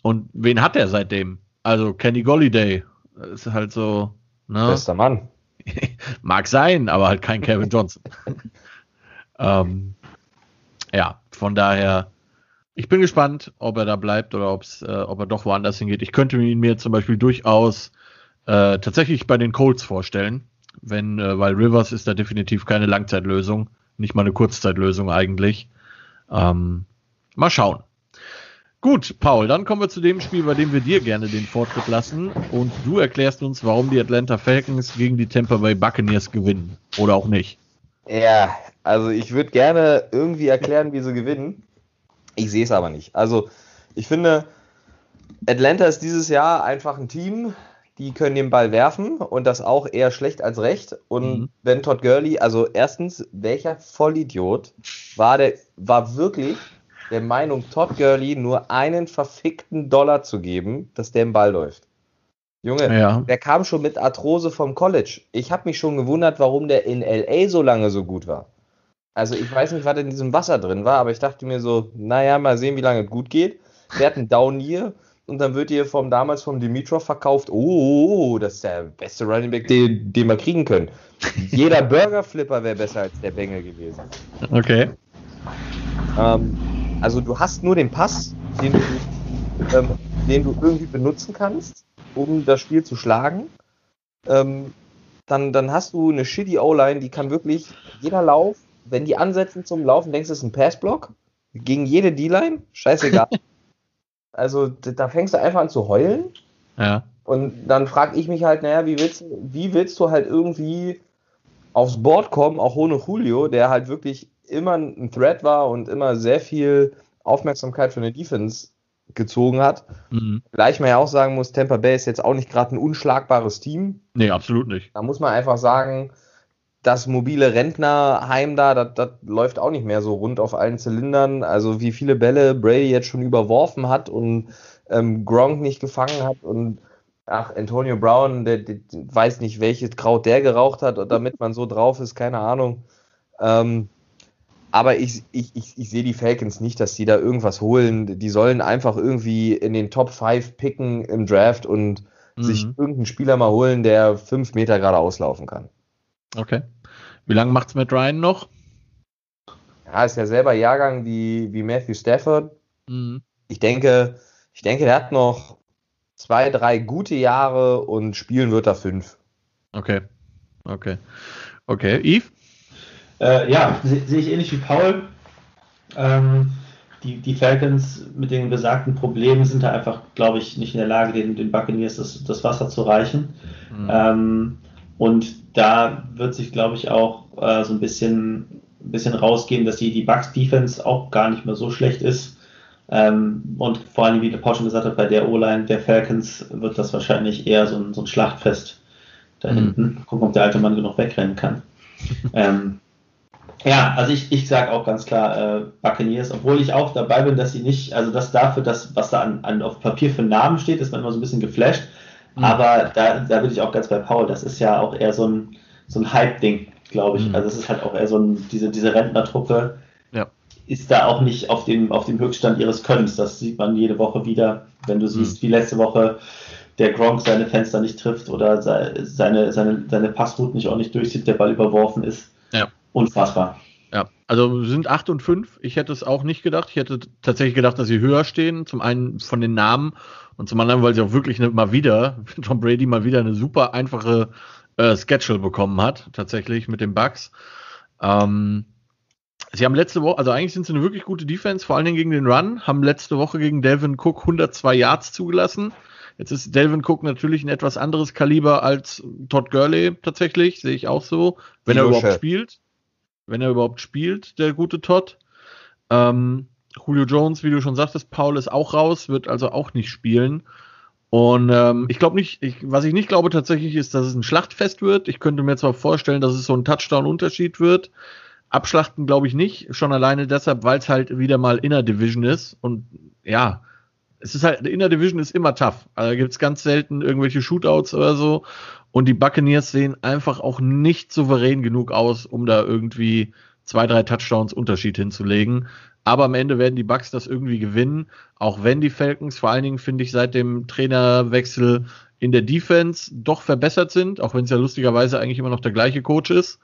Und wen hat er seitdem? Also Kenny Golliday ist halt so, ne? Bester Mann. Mag sein, aber halt kein Kevin Johnson. ähm, ja, von daher, ich bin gespannt, ob er da bleibt oder ob's, äh, ob er doch woanders hingeht. Ich könnte ihn mir zum Beispiel durchaus äh, tatsächlich bei den Colts vorstellen, wenn, äh, weil Rivers ist da definitiv keine Langzeitlösung, nicht mal eine Kurzzeitlösung eigentlich. Ähm, mal schauen. Gut, Paul, dann kommen wir zu dem Spiel, bei dem wir dir gerne den Vortritt lassen und du erklärst uns, warum die Atlanta Falcons gegen die Tampa Bay Buccaneers gewinnen oder auch nicht. Ja, also ich würde gerne irgendwie erklären, wie sie gewinnen. Ich sehe es aber nicht. Also ich finde, Atlanta ist dieses Jahr einfach ein Team, die können den Ball werfen und das auch eher schlecht als recht. Und mhm. wenn Todd Gurley, also erstens, welcher Vollidiot war der, war wirklich der Meinung, Todd Gurley nur einen verfickten Dollar zu geben, dass der im Ball läuft. Junge, ja. der kam schon mit Arthrose vom College. Ich habe mich schon gewundert, warum der in LA so lange so gut war. Also ich weiß nicht, was in diesem Wasser drin war, aber ich dachte mir so, naja, mal sehen, wie lange es gut geht. Der hat einen Down hier und dann wird ihr vom damals vom Dimitrov verkauft, oh, das ist der beste Running Back, den, den wir kriegen können. Jeder Burger Flipper wäre besser als der Bengel gewesen. Okay. Ähm, also du hast nur den Pass, den du, ähm, den du irgendwie benutzen kannst, um das Spiel zu schlagen. Ähm, dann, dann hast du eine shitty O-Line, die kann wirklich jeder Lauf, wenn die ansetzen zum Laufen, denkst du, es ist ein Passblock gegen jede D-Line, scheißegal. also da fängst du einfach an zu heulen. Ja. Und dann frage ich mich halt, naja, wie willst, wie willst du halt irgendwie aufs Board kommen, auch ohne Julio, der halt wirklich immer ein Threat war und immer sehr viel Aufmerksamkeit für eine Defense gezogen hat. Mhm. Gleich man ja auch sagen muss, Tampa Bay ist jetzt auch nicht gerade ein unschlagbares Team. Nee, absolut nicht. Da muss man einfach sagen, das mobile Rentnerheim da, das, das läuft auch nicht mehr so rund auf allen Zylindern. Also wie viele Bälle Brady jetzt schon überworfen hat und ähm, Gronk nicht gefangen hat und ach, Antonio Brown, der, der, weiß nicht, welches Kraut der geraucht hat, damit man so drauf ist, keine Ahnung. Ähm, aber ich, ich, ich, ich sehe die Falcons nicht, dass die da irgendwas holen. Die sollen einfach irgendwie in den Top 5 picken im Draft und mhm. sich irgendeinen Spieler mal holen, der fünf Meter gerade auslaufen kann. Okay. Wie lange macht's mit Ryan noch? Ja, ist ja selber Jahrgang wie, wie Matthew Stafford. Mhm. Ich denke, ich denke, der hat noch zwei, drei gute Jahre und spielen wird er fünf. Okay. Okay. Okay. Yves? Äh, ja, sehe seh ich ähnlich wie Paul. Ähm, die, die Falcons mit den besagten Problemen sind da einfach, glaube ich, nicht in der Lage, den, den Buccaneers das, das Wasser zu reichen. Mhm. Ähm, und da wird sich, glaube ich, auch äh, so ein bisschen, ein bisschen rausgehen, dass die, die Bucks Defense auch gar nicht mehr so schlecht ist. Ähm, und vor allem, wie der Paul schon gesagt hat, bei der O-Line der Falcons wird das wahrscheinlich eher so ein, so ein Schlachtfest da mhm. hinten. Gucken, ob der alte Mann genug wegrennen kann. ähm, ja, also ich, ich sage auch ganz klar äh, Buccaneers, obwohl ich auch dabei bin, dass sie nicht, also das dafür, das, was da an, an auf Papier für Namen steht, ist man immer so ein bisschen geflasht. Mhm. Aber da, da bin ich auch ganz bei Paul. Das ist ja auch eher so ein, so ein Hype-Ding, glaube ich. Mhm. Also es ist halt auch eher so ein, diese, diese Rentnertruppe ja. ist da auch nicht auf dem, auf dem Höchststand ihres Könnens. Das sieht man jede Woche wieder, wenn du siehst, mhm. wie letzte Woche der Gronk seine Fenster nicht trifft oder seine, seine, seine Passroute nicht ordentlich durchzieht, der Ball überworfen ist. Unfassbar. Ja, also sind 8 und 5. Ich hätte es auch nicht gedacht. Ich hätte tatsächlich gedacht, dass sie höher stehen. Zum einen von den Namen und zum anderen, weil sie auch wirklich eine, mal wieder, Tom Brady mal wieder eine super einfache äh, Schedule bekommen hat, tatsächlich mit den Bugs. Ähm, sie haben letzte Woche, also eigentlich sind sie eine wirklich gute Defense, vor allen Dingen gegen den Run, haben letzte Woche gegen Delvin Cook 102 Yards zugelassen. Jetzt ist Delvin Cook natürlich ein etwas anderes Kaliber als Todd Gurley tatsächlich, sehe ich auch so, wenn er überhaupt spielt wenn er überhaupt spielt, der gute Todd. Ähm, Julio Jones, wie du schon sagtest, Paul ist auch raus, wird also auch nicht spielen. Und ähm, ich glaube nicht, ich, was ich nicht glaube tatsächlich ist, dass es ein Schlachtfest wird. Ich könnte mir zwar vorstellen, dass es so ein Touchdown-Unterschied wird. Abschlachten glaube ich nicht, schon alleine deshalb, weil es halt wieder mal Inner Division ist. Und ja, es ist halt, Inner Division ist immer tough. Also gibt es ganz selten irgendwelche Shootouts oder so. Und die Buccaneers sehen einfach auch nicht souverän genug aus, um da irgendwie zwei, drei Touchdowns Unterschied hinzulegen. Aber am Ende werden die Bucks das irgendwie gewinnen, auch wenn die Falcons vor allen Dingen, finde ich, seit dem Trainerwechsel in der Defense doch verbessert sind, auch wenn es ja lustigerweise eigentlich immer noch der gleiche Coach ist.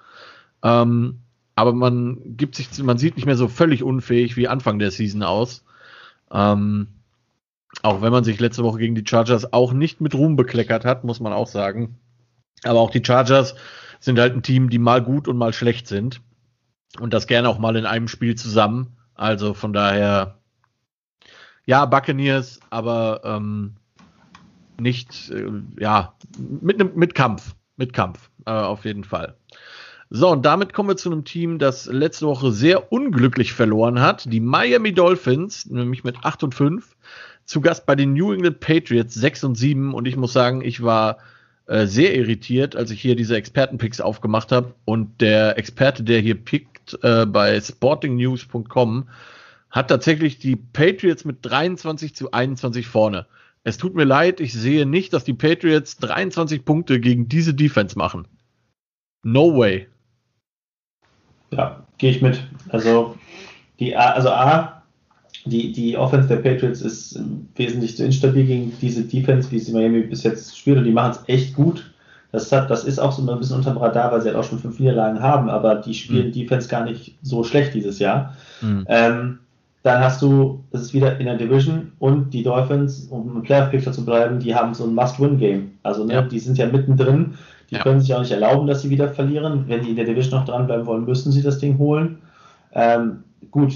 Ähm, aber man gibt sich, man sieht nicht mehr so völlig unfähig wie Anfang der Season aus. Ähm, auch wenn man sich letzte Woche gegen die Chargers auch nicht mit Ruhm bekleckert hat, muss man auch sagen. Aber auch die Chargers sind halt ein Team, die mal gut und mal schlecht sind. Und das gerne auch mal in einem Spiel zusammen. Also von daher, ja, Buccaneers, aber ähm, nicht, äh, ja, mit, mit Kampf. Mit Kampf, äh, auf jeden Fall. So, und damit kommen wir zu einem Team, das letzte Woche sehr unglücklich verloren hat. Die Miami Dolphins, nämlich mit 8 und 5. Zu Gast bei den New England Patriots 6 und 7. Und ich muss sagen, ich war äh, sehr irritiert, als ich hier diese Expertenpicks aufgemacht habe. Und der Experte, der hier pickt äh, bei sportingnews.com, hat tatsächlich die Patriots mit 23 zu 21 vorne. Es tut mir leid, ich sehe nicht, dass die Patriots 23 Punkte gegen diese Defense machen. No way. Ja, gehe ich mit. Also, die also A, die, die Offense der Patriots ist wesentlich zu instabil gegen diese Defense, wie sie Miami bis jetzt spielt, und die machen es echt gut. Das, hat, das ist auch so ein bisschen unterm Radar, weil sie halt auch schon fünf Niederlagen haben, aber die spielen mhm. Defense gar nicht so schlecht dieses Jahr. Mhm. Ähm, dann hast du, das ist wieder in der Division und die Dolphins, um im Playoff-Picture zu bleiben, die haben so ein Must-Win-Game. Also ne, ja. die sind ja mittendrin. Die ja. können sich auch nicht erlauben, dass sie wieder verlieren. Wenn die in der Division noch dranbleiben wollen, müssen sie das Ding holen. Ähm, gut,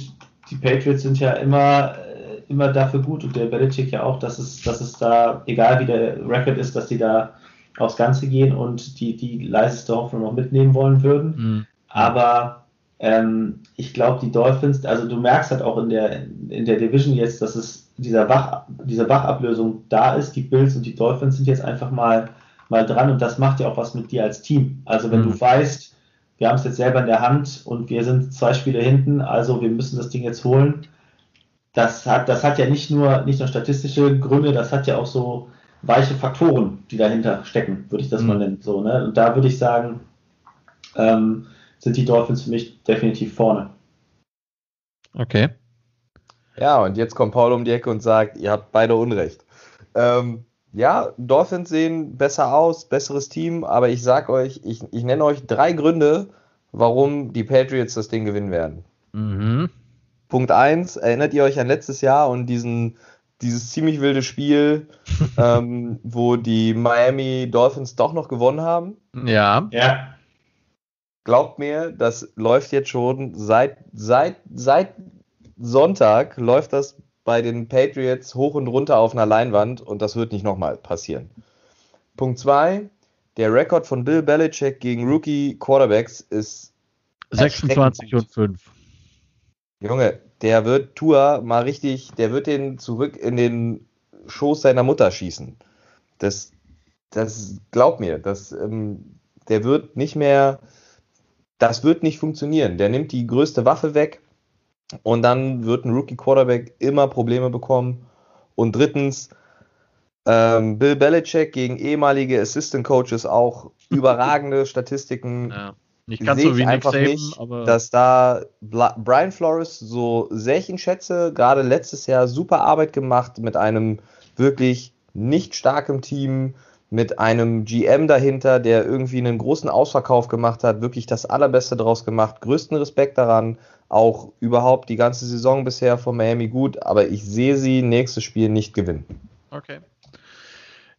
die Patriots sind ja immer, äh, immer dafür gut und der Belichick ja auch, dass es, dass es da, egal wie der Record ist, dass die da aufs Ganze gehen und die, die leiseste Hoffnung noch mitnehmen wollen würden. Mhm. Aber ähm, ich glaube, die Dolphins, also du merkst halt auch in der, in der Division jetzt, dass es dieser Wach, diese Wachablösung da ist. Die Bills und die Dolphins sind jetzt einfach mal, mal dran und das macht ja auch was mit dir als Team. Also wenn mhm. du weißt, wir haben es jetzt selber in der Hand und wir sind zwei Spiele hinten, also wir müssen das Ding jetzt holen. Das hat, das hat ja nicht nur, nicht nur statistische Gründe, das hat ja auch so weiche Faktoren, die dahinter stecken, würde ich das mhm. mal nennen. So, ne? Und da würde ich sagen, ähm, sind die Dolphins für mich definitiv vorne. Okay. Ja, und jetzt kommt Paul um die Ecke und sagt, ihr habt beide Unrecht. Ähm, ja, Dolphins sehen besser aus, besseres Team, aber ich sag euch, ich, ich nenne euch drei Gründe, warum die Patriots das Ding gewinnen werden. Mhm. Punkt 1, erinnert ihr euch an letztes Jahr und diesen, dieses ziemlich wilde Spiel, ähm, wo die Miami Dolphins doch noch gewonnen haben? Ja. Ja glaubt mir, das läuft jetzt schon seit, seit, seit Sonntag läuft das bei den Patriots hoch und runter auf einer Leinwand und das wird nicht nochmal passieren. Punkt 2. Der Rekord von Bill Belichick gegen Rookie Quarterbacks ist 26 und 5. Junge, der wird Tour mal richtig, der wird den zurück in den Schoß seiner Mutter schießen. Das, das glaubt mir, das, ähm, der wird nicht mehr, das wird nicht funktionieren. Der nimmt die größte Waffe weg und dann wird ein Rookie Quarterback immer Probleme bekommen. Und drittens, ähm, Bill Belichick gegen ehemalige Assistant Coaches auch überragende Statistiken. Ja. Nicht ganz so wie einfach Nick Saban, nicht, aber dass da Brian Flores so sehr ich ihn schätze, gerade letztes Jahr super Arbeit gemacht mit einem wirklich nicht starken Team, mit einem GM dahinter, der irgendwie einen großen Ausverkauf gemacht hat, wirklich das Allerbeste draus gemacht. Größten Respekt daran. Auch überhaupt die ganze Saison bisher von Miami gut, aber ich sehe sie nächstes Spiel nicht gewinnen. Okay.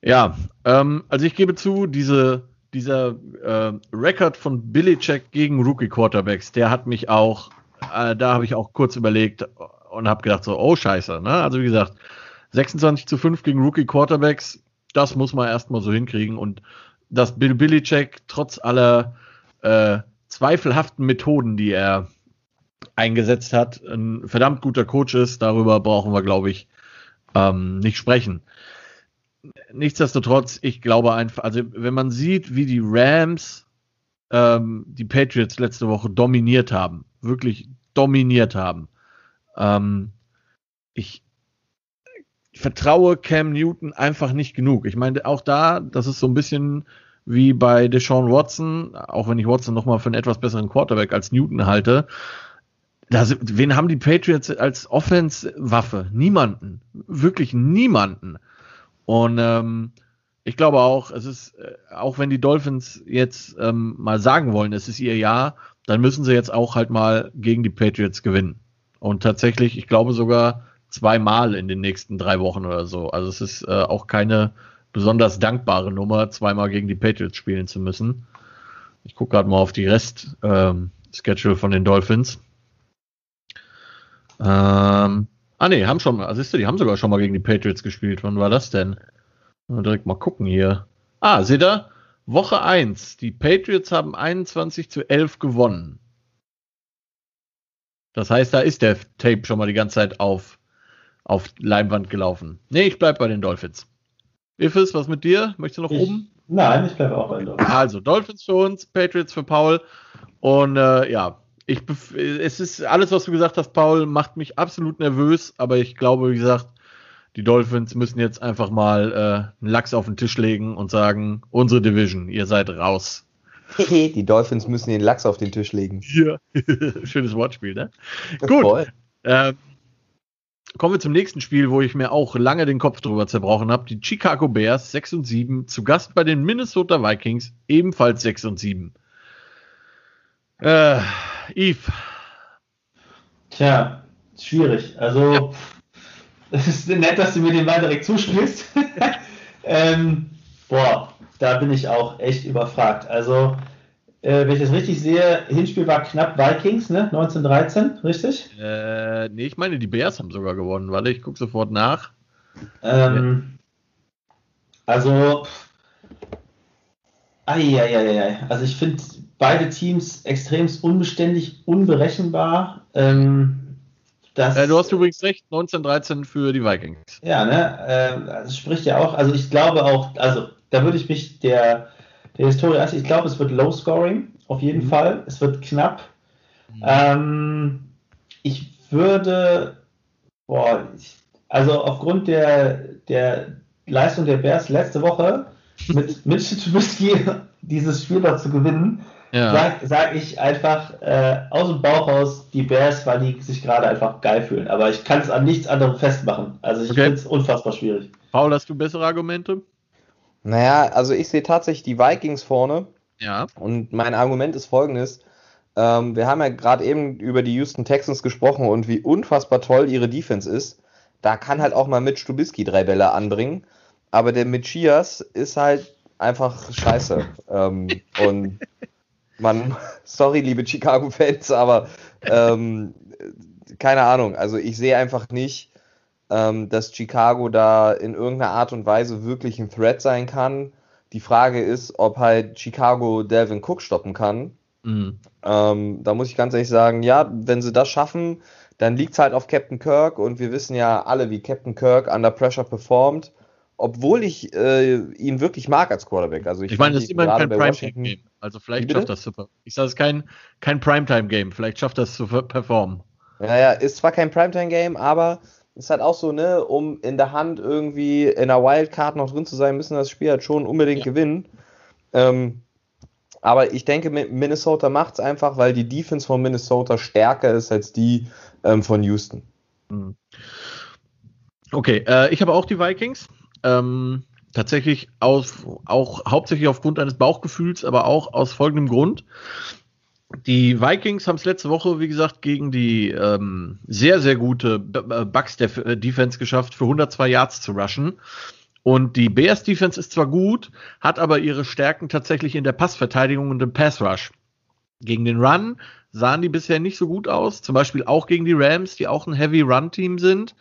Ja, ähm, also ich gebe zu, diese, dieser äh, Rekord von Billy Check gegen Rookie Quarterbacks, der hat mich auch, äh, da habe ich auch kurz überlegt und habe gedacht so, oh scheiße, ne? Also wie gesagt, 26 zu 5 gegen Rookie Quarterbacks, das muss man erstmal so hinkriegen. Und dass Bill Belichick trotz aller äh, zweifelhaften Methoden, die er eingesetzt hat, ein verdammt guter Coach ist, darüber brauchen wir, glaube ich, ähm, nicht sprechen. Nichtsdestotrotz, ich glaube einfach, also wenn man sieht, wie die Rams ähm, die Patriots letzte Woche dominiert haben, wirklich dominiert haben, ähm, ich, vertraue Cam Newton einfach nicht genug. Ich meine, auch da, das ist so ein bisschen wie bei Deshaun Watson, auch wenn ich Watson nochmal für einen etwas besseren Quarterback als Newton halte. Das, wen haben die Patriots als Offense-Waffe? Niemanden. Wirklich niemanden. Und ähm, ich glaube auch, es ist, äh, auch wenn die Dolphins jetzt ähm, mal sagen wollen, es ist ihr Jahr, dann müssen sie jetzt auch halt mal gegen die Patriots gewinnen. Und tatsächlich, ich glaube sogar zweimal in den nächsten drei Wochen oder so. Also es ist äh, auch keine besonders dankbare Nummer, zweimal gegen die Patriots spielen zu müssen. Ich gucke gerade mal auf die Rest-Schedule ähm, von den Dolphins. Ähm, ah ne, haben schon also siehst du, die haben sogar schon mal gegen die Patriots gespielt. Wann war das denn? Mal direkt mal gucken hier. Ah, seht ihr? Woche 1. Die Patriots haben 21 zu 11 gewonnen. Das heißt, da ist der Tape schon mal die ganze Zeit auf, auf Leinwand gelaufen. Nee, ich bleib bei den Dolphins. Ifis, was mit dir? Möchtest du noch ich, oben? Nein, ich bleibe auch bei den Dolphins. Also, Dolphins für uns, Patriots für Paul. Und äh, ja, ich, es ist alles, was du gesagt hast, Paul, macht mich absolut nervös, aber ich glaube, wie gesagt, die Dolphins müssen jetzt einfach mal äh, einen Lachs auf den Tisch legen und sagen, unsere Division, ihr seid raus. die Dolphins müssen den Lachs auf den Tisch legen. Ja, schönes Wortspiel, ne? Gut. Äh, kommen wir zum nächsten Spiel, wo ich mir auch lange den Kopf drüber zerbrochen habe. Die Chicago Bears 6 und 7, zu Gast bei den Minnesota Vikings, ebenfalls 6 und 7. Äh, Yves. Tja, schwierig. Also, ja. es ist nett, dass du mir den Ball direkt zuspielst. ähm, boah, da bin ich auch echt überfragt. Also, äh, wenn ich das richtig sehe, Hinspiel war knapp Vikings, ne? 1913, richtig? Äh, nee, ich meine, die Bears haben sogar gewonnen. Warte, ich gucke sofort nach. Ähm, also, Eieieiei. Also ich finde beide Teams extrem unbeständig, unberechenbar. Ähm, das, äh, du hast übrigens recht, 1913 für die Vikings. Ja, ne? Äh, das spricht ja auch, also ich glaube auch, also da würde ich mich der, der Historie, also ich glaube, es wird Low Scoring, auf jeden mhm. Fall. Es wird knapp. Mhm. Ähm, ich würde, boah, ich, also aufgrund der, der Leistung der Bears letzte Woche mit Mitch Trubisky dieses Spiel noch zu gewinnen, ja. sage sag ich einfach äh, aus dem Bauch raus die Bears, weil die sich gerade einfach geil fühlen. Aber ich kann es an nichts anderem festmachen. Also ich okay. finde es unfassbar schwierig. Paul, hast du bessere Argumente? Naja, also ich sehe tatsächlich die Vikings vorne. Ja. Und mein Argument ist folgendes. Ähm, wir haben ja gerade eben über die Houston Texans gesprochen und wie unfassbar toll ihre Defense ist. Da kann halt auch mal Mitch Trubisky drei Bälle anbringen. Aber der Mitchias ist halt einfach scheiße. ähm, und man, sorry, liebe Chicago-Fans, aber ähm, keine Ahnung. Also ich sehe einfach nicht, ähm, dass Chicago da in irgendeiner Art und Weise wirklich ein Threat sein kann. Die Frage ist, ob halt Chicago Delvin Cook stoppen kann. Mhm. Ähm, da muss ich ganz ehrlich sagen, ja, wenn sie das schaffen, dann liegt es halt auf Captain Kirk und wir wissen ja alle, wie Captain Kirk under Pressure performt obwohl ich äh, ihn wirklich mag als Quarterback. Also ich, ich meine, das ist immerhin kein Primetime-Game. Also vielleicht schafft das zu Ich sage, es ist kein, kein Primetime-Game. Vielleicht schafft das zu performen. Ja, ja, ist zwar kein Primetime-Game, aber ist halt auch so, ne, um in der Hand irgendwie in der Wildcard noch drin zu sein, müssen das Spiel halt schon unbedingt ja. gewinnen. Ähm, aber ich denke, Minnesota macht es einfach, weil die Defense von Minnesota stärker ist als die ähm, von Houston. Hm. Okay, äh, ich habe auch die Vikings. Ähm, tatsächlich aus, auch hauptsächlich aufgrund eines Bauchgefühls, aber auch aus folgendem Grund. Die Vikings haben es letzte Woche, wie gesagt, gegen die ähm, sehr, sehr gute äh, Bucks äh, Defense geschafft, für 102 Yards zu rushen. Und die Bears Defense ist zwar gut, hat aber ihre Stärken tatsächlich in der Passverteidigung und im Pass Rush. Gegen den Run sahen die bisher nicht so gut aus, zum Beispiel auch gegen die Rams, die auch ein Heavy Run Team sind.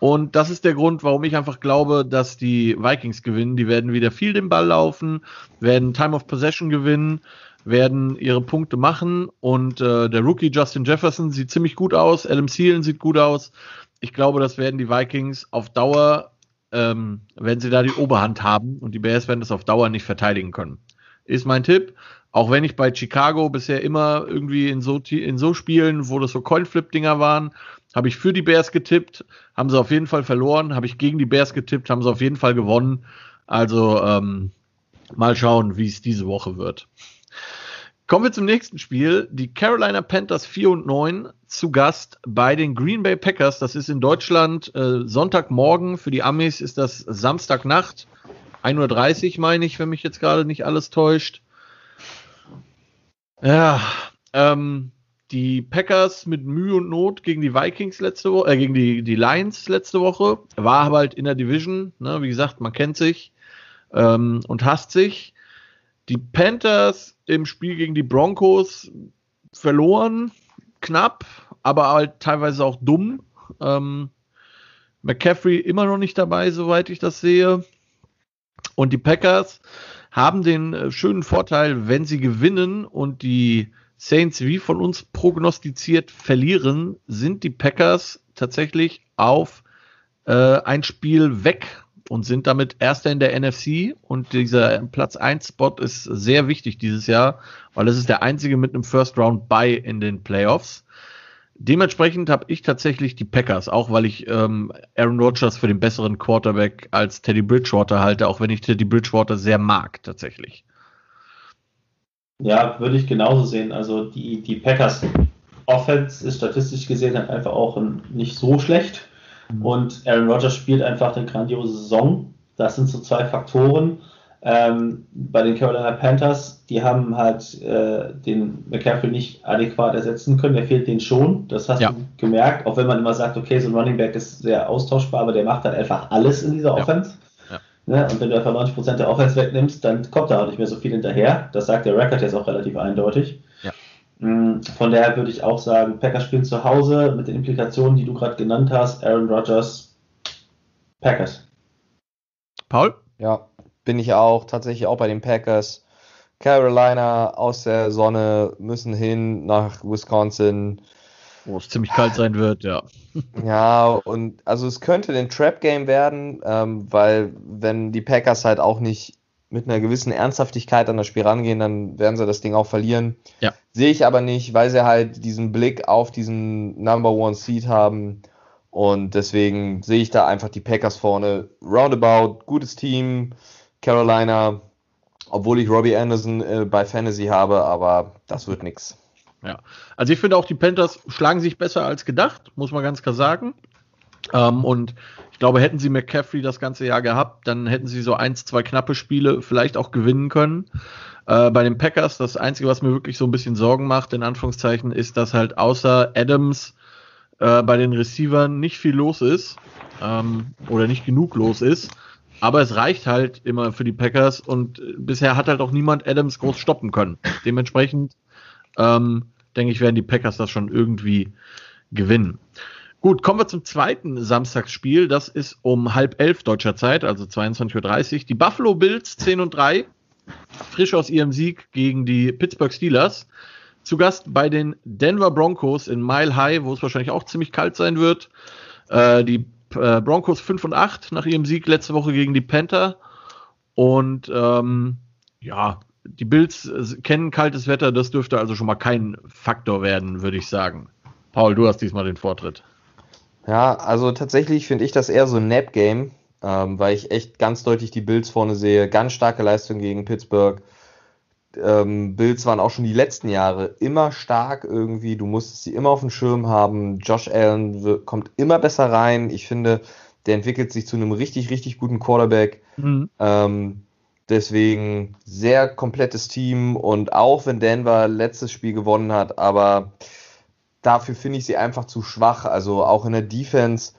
Und das ist der Grund, warum ich einfach glaube, dass die Vikings gewinnen. Die werden wieder viel den Ball laufen, werden Time of Possession gewinnen, werden ihre Punkte machen. Und äh, der Rookie Justin Jefferson sieht ziemlich gut aus. Adam Thielen sieht gut aus. Ich glaube, das werden die Vikings auf Dauer, ähm, wenn sie da die Oberhand haben. Und die Bears werden das auf Dauer nicht verteidigen können. Ist mein Tipp. Auch wenn ich bei Chicago bisher immer irgendwie in so, in so Spielen, wo das so Coinflip-Dinger waren, habe ich für die Bears getippt, haben sie auf jeden Fall verloren. Habe ich gegen die Bears getippt, haben sie auf jeden Fall gewonnen. Also, ähm, Mal schauen, wie es diese Woche wird. Kommen wir zum nächsten Spiel. Die Carolina Panthers 4 und 9 zu Gast bei den Green Bay Packers. Das ist in Deutschland äh, Sonntagmorgen. Für die Amis ist das Samstagnacht. 1.30 Uhr meine ich, wenn mich jetzt gerade nicht alles täuscht. Ja, ähm, die Packers mit Mühe und Not gegen die Vikings letzte Woche, äh, gegen die, die Lions letzte Woche. War aber halt in der Division, ne? wie gesagt, man kennt sich ähm, und hasst sich. Die Panthers im Spiel gegen die Broncos verloren, knapp, aber halt teilweise auch dumm. Ähm, McCaffrey immer noch nicht dabei, soweit ich das sehe. Und die Packers haben den äh, schönen Vorteil, wenn sie gewinnen und die Saints wie von uns prognostiziert verlieren, sind die Packers tatsächlich auf äh, ein Spiel weg und sind damit Erster in der NFC. Und dieser Platz 1 Spot ist sehr wichtig dieses Jahr, weil es ist der einzige mit einem First Round Bye in den Playoffs. Dementsprechend habe ich tatsächlich die Packers, auch weil ich ähm, Aaron Rodgers für den besseren Quarterback als Teddy Bridgewater halte, auch wenn ich Teddy Bridgewater sehr mag tatsächlich. Ja, würde ich genauso sehen. Also die, die Packers Offense ist statistisch gesehen halt einfach auch nicht so schlecht. Mhm. Und Aaron Rodgers spielt einfach eine grandiose Saison. Das sind so zwei Faktoren. Ähm, bei den Carolina Panthers, die haben halt äh, den McCaffrey nicht adäquat ersetzen können. Der fehlt denen schon. Das hast ja. du gemerkt. Auch wenn man immer sagt, okay, so ein Running Back ist sehr austauschbar, aber der macht halt einfach alles in dieser ja. Offense. Ja. Ne? Und wenn du einfach 90% der Offense wegnimmst, dann kommt da auch nicht mehr so viel hinterher. Das sagt der Record jetzt auch relativ eindeutig. Mm, von daher würde ich auch sagen, Packers spielen zu Hause mit den Implikationen, die du gerade genannt hast. Aaron Rodgers, Packers. Paul? Ja, bin ich auch tatsächlich auch bei den Packers. Carolina aus der Sonne müssen hin nach Wisconsin. Wo es ziemlich kalt sein wird, ja. Ja, und also es könnte ein Trap-Game werden, ähm, weil wenn die Packers halt auch nicht mit einer gewissen Ernsthaftigkeit an das Spiel rangehen, dann werden sie das Ding auch verlieren. Ja. Sehe ich aber nicht, weil sie halt diesen Blick auf diesen Number One Seed haben. Und deswegen sehe ich da einfach die Packers vorne. Roundabout, gutes Team. Carolina, obwohl ich Robbie Anderson äh, bei Fantasy habe, aber das wird nichts. Ja, also ich finde auch, die Panthers schlagen sich besser als gedacht, muss man ganz klar sagen. Ähm, und ich glaube, hätten sie McCaffrey das ganze Jahr gehabt, dann hätten sie so eins, zwei knappe Spiele vielleicht auch gewinnen können. Äh, bei den Packers, das Einzige, was mir wirklich so ein bisschen Sorgen macht, in Anführungszeichen, ist, dass halt außer Adams äh, bei den Receivern nicht viel los ist ähm, oder nicht genug los ist. Aber es reicht halt immer für die Packers und bisher hat halt auch niemand Adams groß stoppen können. Dementsprechend ähm, denke ich, werden die Packers das schon irgendwie gewinnen. Gut, kommen wir zum zweiten Samstagsspiel. Das ist um halb elf deutscher Zeit, also 22.30 Uhr. Die Buffalo Bills 10 und 3, frisch aus ihrem Sieg gegen die Pittsburgh Steelers. Zu Gast bei den Denver Broncos in Mile High, wo es wahrscheinlich auch ziemlich kalt sein wird. Äh, die äh, Broncos 5 und 8 nach ihrem Sieg letzte Woche gegen die Panther. Und ähm, ja, die Bills äh, kennen kaltes Wetter, das dürfte also schon mal kein Faktor werden, würde ich sagen. Paul, du hast diesmal den Vortritt. Ja, also tatsächlich finde ich das eher so ein Nap-Game, ähm, weil ich echt ganz deutlich die Bills vorne sehe. Ganz starke Leistung gegen Pittsburgh. Ähm, Bills waren auch schon die letzten Jahre immer stark irgendwie. Du musstest sie immer auf dem Schirm haben. Josh Allen kommt immer besser rein. Ich finde, der entwickelt sich zu einem richtig, richtig guten Quarterback. Mhm. Ähm, deswegen sehr komplettes Team und auch wenn Denver letztes Spiel gewonnen hat, aber dafür finde ich sie einfach zu schwach. Also auch in der Defense,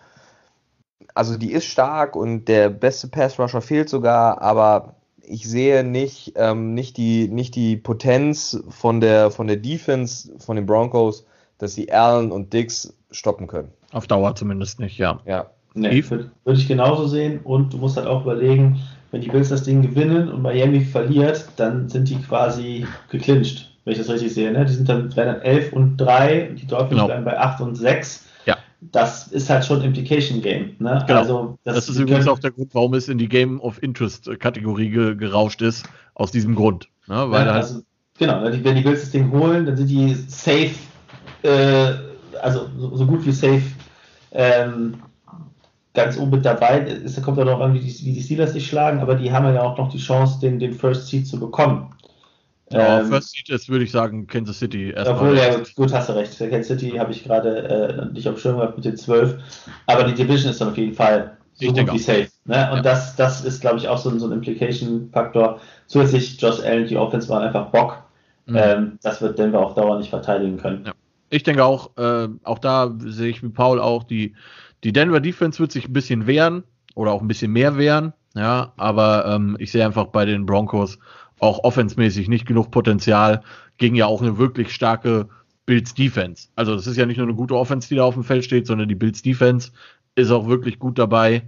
also die ist stark und der beste Pass Rusher fehlt sogar, aber ich sehe nicht, ähm, nicht, die, nicht die Potenz von der, von der Defense von den Broncos, dass sie Allen und Dix stoppen können. Auf Dauer zumindest nicht, ja. Ja. Nee, würde ich genauso sehen und du musst halt auch überlegen, wenn die Bills das Ding gewinnen und Miami verliert, dann sind die quasi geclincht wenn ich das richtig sehe. Ne? Die sind dann, werden dann 11 und 3, die Dolphins genau. werden bei 8 und 6. Ja. Das ist halt schon Implication Game. Ne? Genau. Also, das, das ist übrigens auch der Grund, warum es in die Game of Interest Kategorie ge gerauscht ist, aus diesem Grund. Ne? Weil ja, also, genau, wenn die Bills das Ding holen, dann sind die safe, äh, also so, so, gut wie safe ähm, ganz oben mit dabei. Es kommt auch noch an, wie die, wie die Steelers sich schlagen, aber die haben ja auch noch die Chance, den, den First Seed zu bekommen. Ja, ähm, First Seed ist, würde ich sagen, Kansas City. Obwohl, ja, gut, hast du recht. Kansas City habe ich gerade äh, nicht auf Schirm gehabt mit den 12. Aber die Division ist dann auf jeden Fall so ich gut wie safe. Ne? Und ja. das, das ist, glaube ich, auch so, ein, so ein Implication-Faktor. Zusätzlich Josh Allen, die Offense war einfach Bock. Mhm. Ähm, das wird Denver auf Dauer nicht verteidigen können. Ja. Ich denke auch, äh, auch da sehe ich mit Paul auch, die, die Denver Defense wird sich ein bisschen wehren oder auch ein bisschen mehr wehren. Ja, aber ähm, ich sehe einfach bei den Broncos auch offensmäßig nicht genug Potenzial gegen ja auch eine wirklich starke Bills Defense. Also das ist ja nicht nur eine gute Offense, die da auf dem Feld steht, sondern die Bills Defense ist auch wirklich gut dabei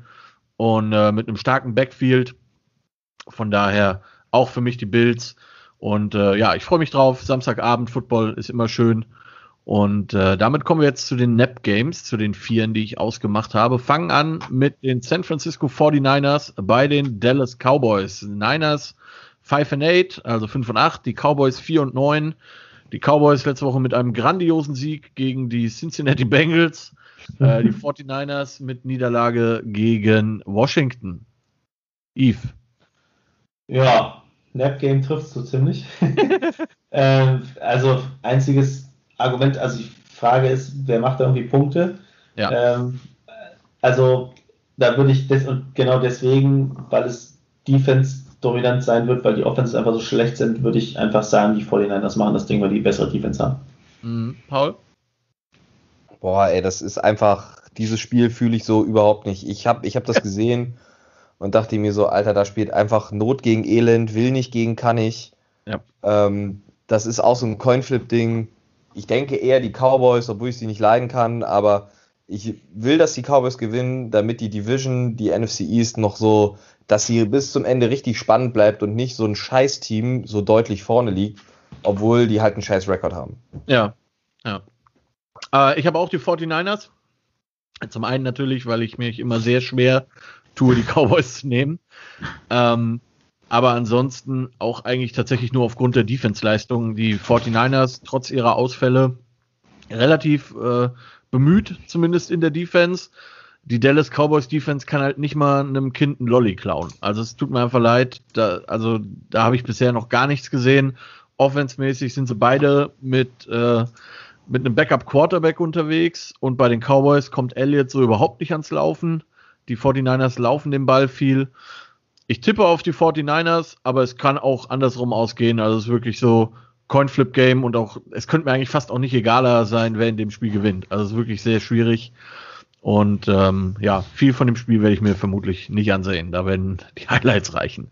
und äh, mit einem starken Backfield. Von daher auch für mich die Bills. Und äh, ja, ich freue mich drauf. Samstagabend Football ist immer schön. Und äh, damit kommen wir jetzt zu den Nap Games, zu den vieren, die ich ausgemacht habe. Fangen an mit den San Francisco 49ers bei den Dallas Cowboys. Niners 5 and 8, also 5 und 8, die Cowboys 4 und 9. Die Cowboys letzte Woche mit einem grandiosen Sieg gegen die Cincinnati Bengals. Äh, die 49ers mit Niederlage gegen Washington. Eve. Ja, Nap Game trifft so ziemlich. ähm, also einziges Argument, also die Frage ist, wer macht da irgendwie Punkte? Ja. Ähm, also da würde ich das und genau deswegen, weil es Defense dominant sein wird, weil die Offenses einfach so schlecht sind, würde ich einfach sagen, die 49ers machen das Ding, weil die bessere Defense haben. Mhm. Paul? Boah, ey, das ist einfach, dieses Spiel fühle ich so überhaupt nicht. Ich habe ich hab das gesehen und dachte mir so, Alter, da spielt einfach Not gegen Elend, will nicht gegen kann ich. Ja. Ähm, das ist auch so ein Coinflip-Ding. Ich denke eher die Cowboys, obwohl ich sie nicht leiden kann, aber ich will, dass die Cowboys gewinnen, damit die Division, die NFC East noch so, dass sie bis zum Ende richtig spannend bleibt und nicht so ein Scheiß-Team so deutlich vorne liegt, obwohl die halt einen Scheiß-Rekord haben. Ja, ja. Äh, ich habe auch die 49ers. Zum einen natürlich, weil ich mich immer sehr schwer tue, die Cowboys zu nehmen. Ähm, aber ansonsten auch eigentlich tatsächlich nur aufgrund der Defense-Leistung. Die 49ers, trotz ihrer Ausfälle, relativ äh, bemüht, zumindest in der Defense. Die Dallas Cowboys Defense kann halt nicht mal einem Kind einen Lolly klauen. Also es tut mir einfach leid. Da, also da habe ich bisher noch gar nichts gesehen. Offensmäßig sind sie beide mit äh, mit einem Backup Quarterback unterwegs und bei den Cowboys kommt Elliott so überhaupt nicht ans Laufen. Die 49ers laufen den Ball viel. Ich tippe auf die 49ers, aber es kann auch andersrum ausgehen. Also es ist wirklich so Coinflip-Game und auch, es könnte mir eigentlich fast auch nicht egaler sein, wer in dem Spiel gewinnt. Also es ist wirklich sehr schwierig. Und ähm, ja, viel von dem Spiel werde ich mir vermutlich nicht ansehen. Da werden die Highlights reichen.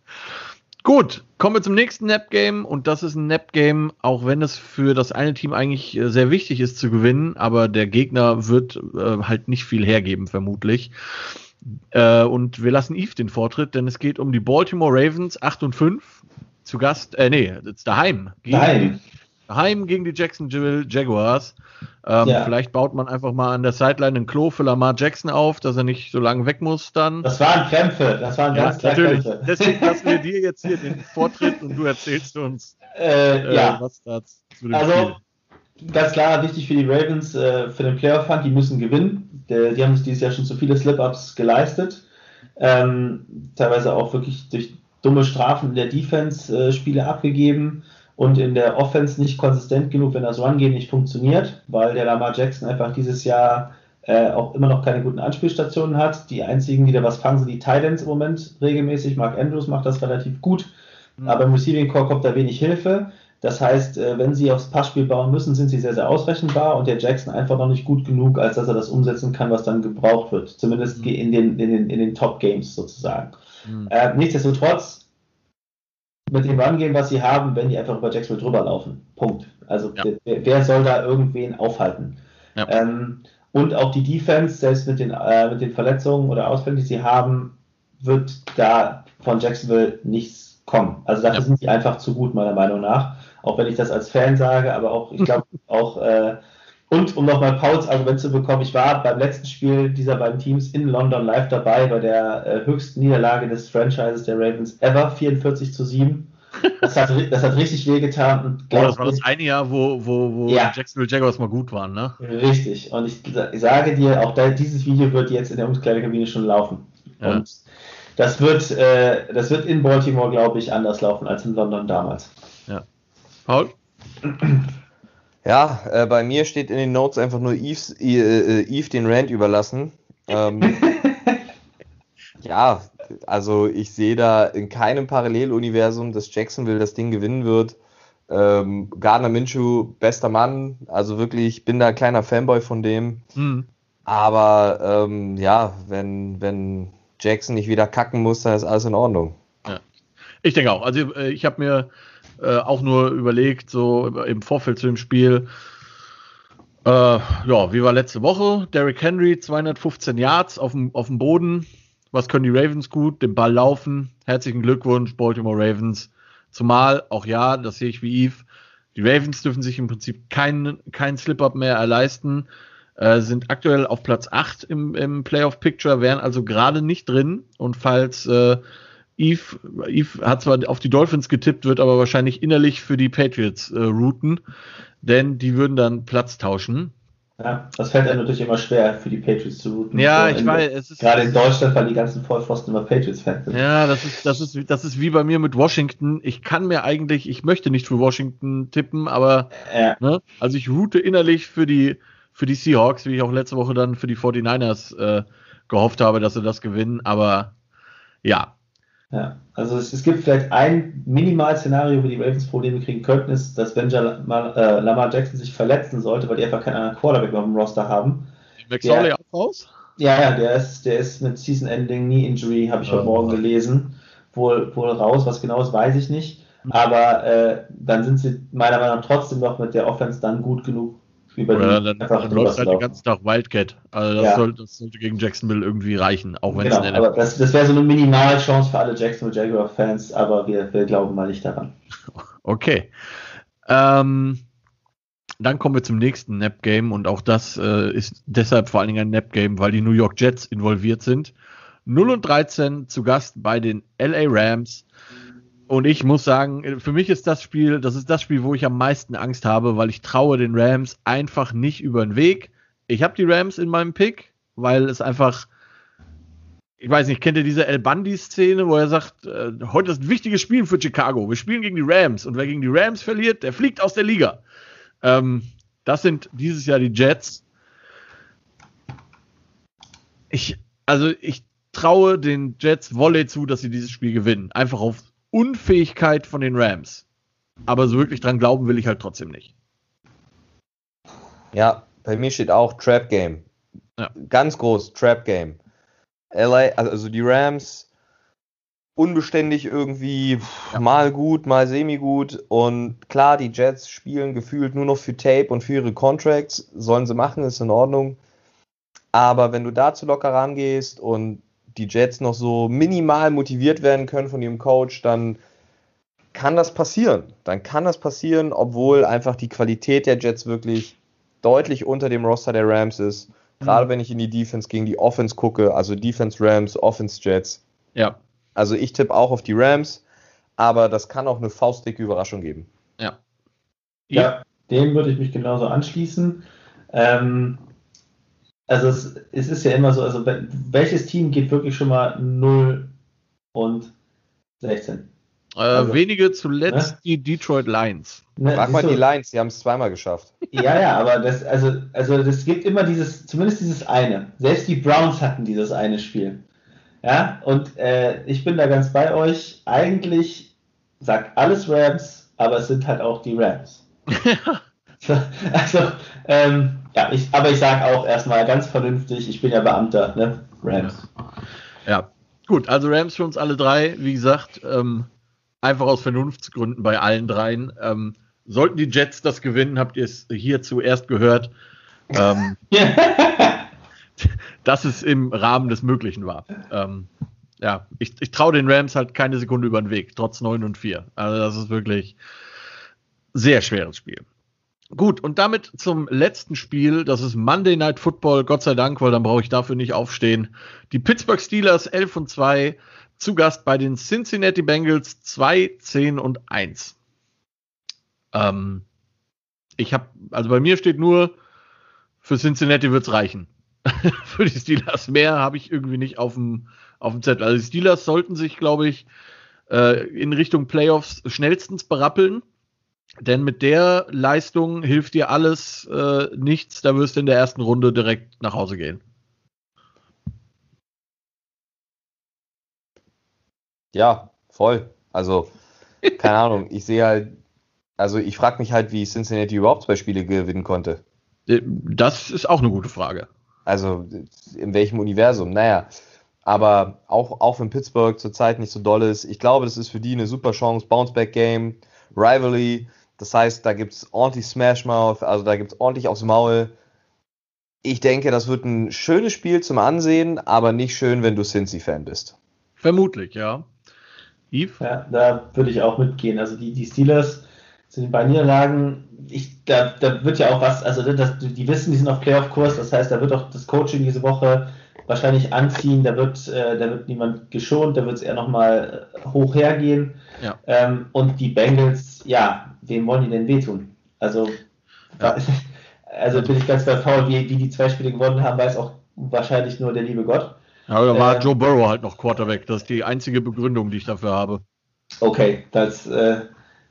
Gut, kommen wir zum nächsten Nap-Game und das ist ein Nap-Game, auch wenn es für das eine Team eigentlich äh, sehr wichtig ist zu gewinnen, aber der Gegner wird äh, halt nicht viel hergeben, vermutlich. Äh, und wir lassen Eve den Vortritt, denn es geht um die Baltimore Ravens 8 und 5 zu Gast, äh, nee, daheim. Gegen, daheim. Gegen die Jacksonville Jaguars. Ähm, ja. Vielleicht baut man einfach mal an der Sideline ein Klo für Lamar Jackson auf, dass er nicht so lange weg muss dann. Das waren Krämpfe, das waren ja, ganz klar natürlich. Krämpfe. Deswegen lassen wir dir jetzt hier den Vortritt und du erzählst uns, äh, äh, ja. was da zu dem also, Spiel. Ganz klar, wichtig für die Ravens, äh, für den Playoff-Fund, die müssen gewinnen. Die, die haben sich dieses Jahr schon zu viele Slip-Ups geleistet. Ähm, teilweise auch wirklich durch dumme Strafen der Defense äh, Spiele abgegeben und in der Offense nicht konsistent genug, wenn das Run-Game nicht funktioniert, weil der Lamar Jackson einfach dieses Jahr äh, auch immer noch keine guten Anspielstationen hat. Die einzigen, die da was fangen, sind die Titans im Moment regelmäßig. Mark Andrews macht das relativ gut, mhm. aber im Receiving Core kommt da wenig Hilfe. Das heißt, äh, wenn sie aufs Passspiel bauen müssen, sind sie sehr, sehr ausrechenbar und der Jackson einfach noch nicht gut genug, als dass er das umsetzen kann, was dann gebraucht wird. Zumindest mhm. in den, in den, in den Top-Games sozusagen. Mhm. Äh, nichtsdestotrotz, mit dem Run-Game, was sie haben, wenn die einfach über Jacksonville drüber laufen. Punkt. Also ja. wer, wer, soll da irgendwen aufhalten? Ja. Ähm, und auch die Defense, selbst mit den, äh, mit den Verletzungen oder Ausfällen, die sie haben, wird da von Jacksonville nichts kommen. Also dafür ja. sind sie einfach zu gut, meiner Meinung nach. Auch wenn ich das als Fan sage, aber auch, ich glaube, auch äh, und um nochmal Pauls Argument zu bekommen, ich war beim letzten Spiel dieser beiden Teams in London live dabei bei der äh, höchsten Niederlage des Franchises der Ravens ever, 44 zu 7. Das hat, das hat richtig wehgetan. oh, das war das eine Jahr, wo, wo, wo ja. Jacksonville Jaguars mal gut waren, ne? Richtig. Und ich, ich sage dir, auch da, dieses Video wird jetzt in der Umkleidekabine schon laufen. Ja. Und das wird, äh, das wird in Baltimore, glaube ich, anders laufen als in London damals. Ja. Paul? Ja, äh, bei mir steht in den Notes einfach nur Yves, äh, Yves den Rand überlassen. Ähm, ja, also ich sehe da in keinem Paralleluniversum, dass Jacksonville das Ding gewinnen wird. Ähm, Gardner Minshew, bester Mann, also wirklich, ich bin da ein kleiner Fanboy von dem. Mhm. Aber ähm, ja, wenn, wenn Jackson nicht wieder kacken muss, dann ist alles in Ordnung. Ja. Ich denke auch. Also äh, ich habe mir äh, auch nur überlegt, so im Vorfeld zu dem Spiel, äh, ja, wie war letzte Woche? Derrick Henry, 215 Yards auf dem, auf dem Boden. Was können die Ravens gut? Den Ball laufen. Herzlichen Glückwunsch, Baltimore Ravens. Zumal, auch ja, das sehe ich wie Eve, die Ravens dürfen sich im Prinzip keinen kein Slip-Up mehr erleisten. Äh, sind aktuell auf Platz 8 im, im Playoff-Picture, wären also gerade nicht drin. Und falls äh, Eve, Eve hat zwar auf die Dolphins getippt, wird aber wahrscheinlich innerlich für die Patriots äh, routen, denn die würden dann Platz tauschen. Ja, das fällt einem natürlich immer schwer, für die Patriots zu routen. Ja, so ich weiß. Es ist, gerade in Deutschland, weil die ganzen Vollpfosten immer Patriots-Fans sind. Ja, das ist, das, ist, das ist wie bei mir mit Washington. Ich kann mir eigentlich, ich möchte nicht für Washington tippen, aber ja. ne, also ich route innerlich für die, für die Seahawks, wie ich auch letzte Woche dann für die 49ers äh, gehofft habe, dass sie das gewinnen. Aber ja, ja, also es, es, gibt vielleicht ein Minimal-Szenario, wo die Ravens Probleme kriegen könnten, ist, dass wenn Lamar, äh, Lamar Jackson sich verletzen sollte, weil die einfach keinen anderen Quarterback auf dem Roster haben. McSorley auch raus? Ja, ja, der ist, der ist mit Season-Ending Knee Injury, habe ich oh. heute Morgen gelesen, wohl, wohl raus. Was genau ist, weiß ich nicht. Aber äh, dann sind sie meiner Meinung nach trotzdem noch mit der Offense dann gut genug, über Oder dann, dann läuft halt den ganzen Tag Wildcat. Also das, ja. soll, das, sollte gegen Jacksonville irgendwie reichen, auch wenn genau, es aber das, das wäre so eine Minimalchance für alle Jacksonville Jaguar-Fans, aber wir, wir glauben mal nicht daran. Okay. Ähm, dann kommen wir zum nächsten Nap-Game und auch das äh, ist deshalb vor allen Dingen ein Nap-Game, weil die New York Jets involviert sind. 0 und 13 zu Gast bei den LA Rams. Und ich muss sagen, für mich ist das Spiel, das ist das Spiel, wo ich am meisten Angst habe, weil ich traue den Rams einfach nicht über den Weg. Ich habe die Rams in meinem Pick, weil es einfach, ich weiß nicht, kennt ihr diese El Bundy-Szene, wo er sagt, äh, heute ist ein wichtiges Spiel für Chicago. Wir spielen gegen die Rams und wer gegen die Rams verliert, der fliegt aus der Liga. Ähm, das sind dieses Jahr die Jets. Ich, also ich traue den Jets Volley zu, dass sie dieses Spiel gewinnen. Einfach auf Unfähigkeit von den Rams. Aber so wirklich dran glauben will ich halt trotzdem nicht. Ja, bei mir steht auch Trap Game. Ja. Ganz groß, Trap Game. LA, also die Rams unbeständig irgendwie, ja. mal gut, mal semi-gut. Und klar, die Jets spielen gefühlt nur noch für Tape und für ihre Contracts. Sollen sie machen, ist in Ordnung. Aber wenn du da zu locker rangehst und die Jets noch so minimal motiviert werden können von ihrem Coach, dann kann das passieren. Dann kann das passieren, obwohl einfach die Qualität der Jets wirklich deutlich unter dem Roster der Rams ist. Gerade mhm. wenn ich in die Defense gegen die Offense gucke, also Defense Rams, Offense Jets. Ja. Also ich tippe auch auf die Rams, aber das kann auch eine faustdicke Überraschung geben. Ja. Ja, dem würde ich mich genauso anschließen. Ähm, also es, es, ist ja immer so, also welches Team geht wirklich schon mal 0 und 16? Äh, also, wenige zuletzt ne? die Detroit Lions. Ne, Frag mal die Lions, die haben es zweimal geschafft. Ja, ja, aber das, also, also das gibt immer dieses, zumindest dieses eine. Selbst die Browns hatten dieses eine Spiel. Ja, und äh, ich bin da ganz bei euch. Eigentlich sagt alles Rams, aber es sind halt auch die Rams. also, ähm, ja, ich, aber ich sage auch erstmal ganz vernünftig, ich bin ja Beamter, ne? Rams. Ja. gut, also Rams für uns alle drei, wie gesagt, ähm, einfach aus Vernunftsgründen bei allen dreien. Ähm, sollten die Jets das gewinnen, habt ihr es hier zuerst gehört, ähm, dass es im Rahmen des Möglichen war. Ähm, ja, ich, ich traue den Rams halt keine Sekunde über den Weg, trotz 9 und 4. Also das ist wirklich sehr schweres Spiel. Gut, und damit zum letzten Spiel. Das ist Monday Night Football, Gott sei Dank, weil dann brauche ich dafür nicht aufstehen. Die Pittsburgh Steelers 11 und 2 zu Gast bei den Cincinnati Bengals 2, 10 und 1. Ähm, ich habe, also bei mir steht nur, für Cincinnati wird's reichen. für die Steelers mehr habe ich irgendwie nicht auf dem, auf dem Zettel. Also die Steelers sollten sich, glaube ich, äh, in Richtung Playoffs schnellstens berappeln. Denn mit der Leistung hilft dir alles äh, nichts. Da wirst du in der ersten Runde direkt nach Hause gehen. Ja, voll. Also, keine Ahnung. Ich sehe halt, also ich frage mich halt, wie Cincinnati überhaupt zwei Spiele gewinnen konnte. Äh, das ist auch eine gute Frage. Also, in welchem Universum? Naja, aber auch, auch wenn Pittsburgh zurzeit nicht so doll ist, ich glaube, das ist für die eine super Chance. Bounceback-Game, Rivalry. Das heißt, da gibt es ordentlich Smashmouth, also da gibt es ordentlich aufs Maul. Ich denke, das wird ein schönes Spiel zum Ansehen, aber nicht schön, wenn du Cincy-Fan bist. Vermutlich, ja. Yves? Ja, da würde ich auch mitgehen. Also die, die Steelers sind bei Niederlagen, ich, da, da wird ja auch was, also das, die wissen, die sind auf Playoff-Kurs, das heißt, da wird auch das Coaching diese Woche wahrscheinlich anziehen, da wird, äh, da wird niemand geschont, da wird es eher nochmal äh, hoch hergehen. Ja. Ähm, und die Bengals, ja, wem wollen die denn wehtun? Also, ja. also bin ich ganz bei Paul, wie, wie die zwei Spiele gewonnen haben, weiß auch wahrscheinlich nur der liebe Gott. Ja, da war äh, Joe Burrow halt noch Quarterback. Das ist die einzige Begründung, die ich dafür habe. Okay, das, äh,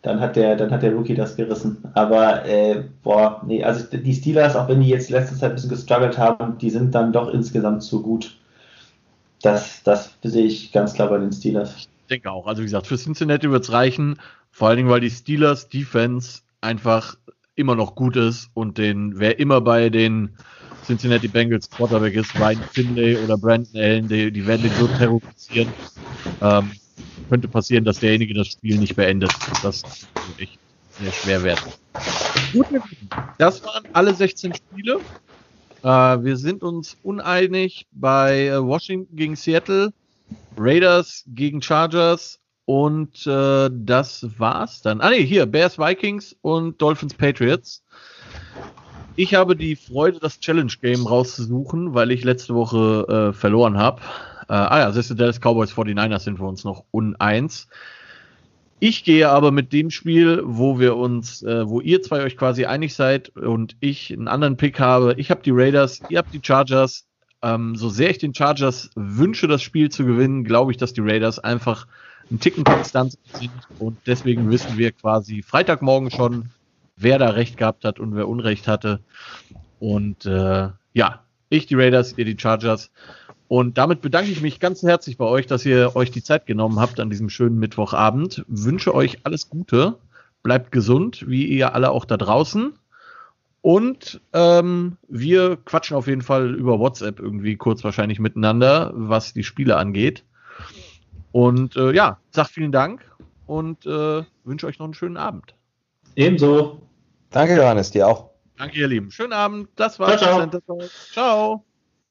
dann hat der, dann hat der Rookie das gerissen. Aber äh, boah, nee, also die Steelers, auch wenn die jetzt letzte Zeit ein bisschen gestruggelt haben, die sind dann doch insgesamt zu gut. Das, das sehe ich ganz klar bei den Steelers. Ich denke auch. Also wie gesagt, für Cincinnati wird es reichen. Vor allen Dingen, weil die Steelers Defense einfach immer noch gut ist und den, wer immer bei den Cincinnati Bengals Quarterback ist, Ryan Finlay oder Brandon Allen, die, die werden den so terrorisieren. Ähm, könnte passieren, dass derjenige das Spiel nicht beendet. Das ist echt sehr schwer werden. Gut, das waren alle 16 Spiele. Äh, wir sind uns uneinig bei äh, Washington gegen Seattle, Raiders gegen Chargers und äh, das war's dann. Ah ne, hier Bears Vikings und Dolphins Patriots. Ich habe die Freude, das Challenge Game rauszusuchen, weil ich letzte Woche äh, verloren habe. Äh, ah ja, das ist Dallas Cowboys 49ers sind wir uns noch uneins. Ich gehe aber mit dem Spiel, wo wir uns, äh, wo ihr zwei euch quasi einig seid und ich einen anderen Pick habe. Ich habe die Raiders, ihr habt die Chargers. Ähm, so sehr ich den Chargers wünsche, das Spiel zu gewinnen, glaube ich, dass die Raiders einfach einen Ticken konstant sind und deswegen wissen wir quasi Freitagmorgen schon, wer da recht gehabt hat und wer Unrecht hatte. Und äh, ja, ich die Raiders, ihr die Chargers. Und damit bedanke ich mich ganz herzlich bei euch, dass ihr euch die Zeit genommen habt an diesem schönen Mittwochabend. Wünsche euch alles Gute, bleibt gesund, wie ihr alle auch da draußen. Und ähm, wir quatschen auf jeden Fall über WhatsApp irgendwie kurz wahrscheinlich miteinander, was die Spiele angeht. Und äh, ja, sag vielen Dank und äh, wünsche euch noch einen schönen Abend. Ebenso. Danke, Johannes, dir auch. Danke, ihr Lieben. Schönen Abend. Das war's. Ciao. ciao. ciao.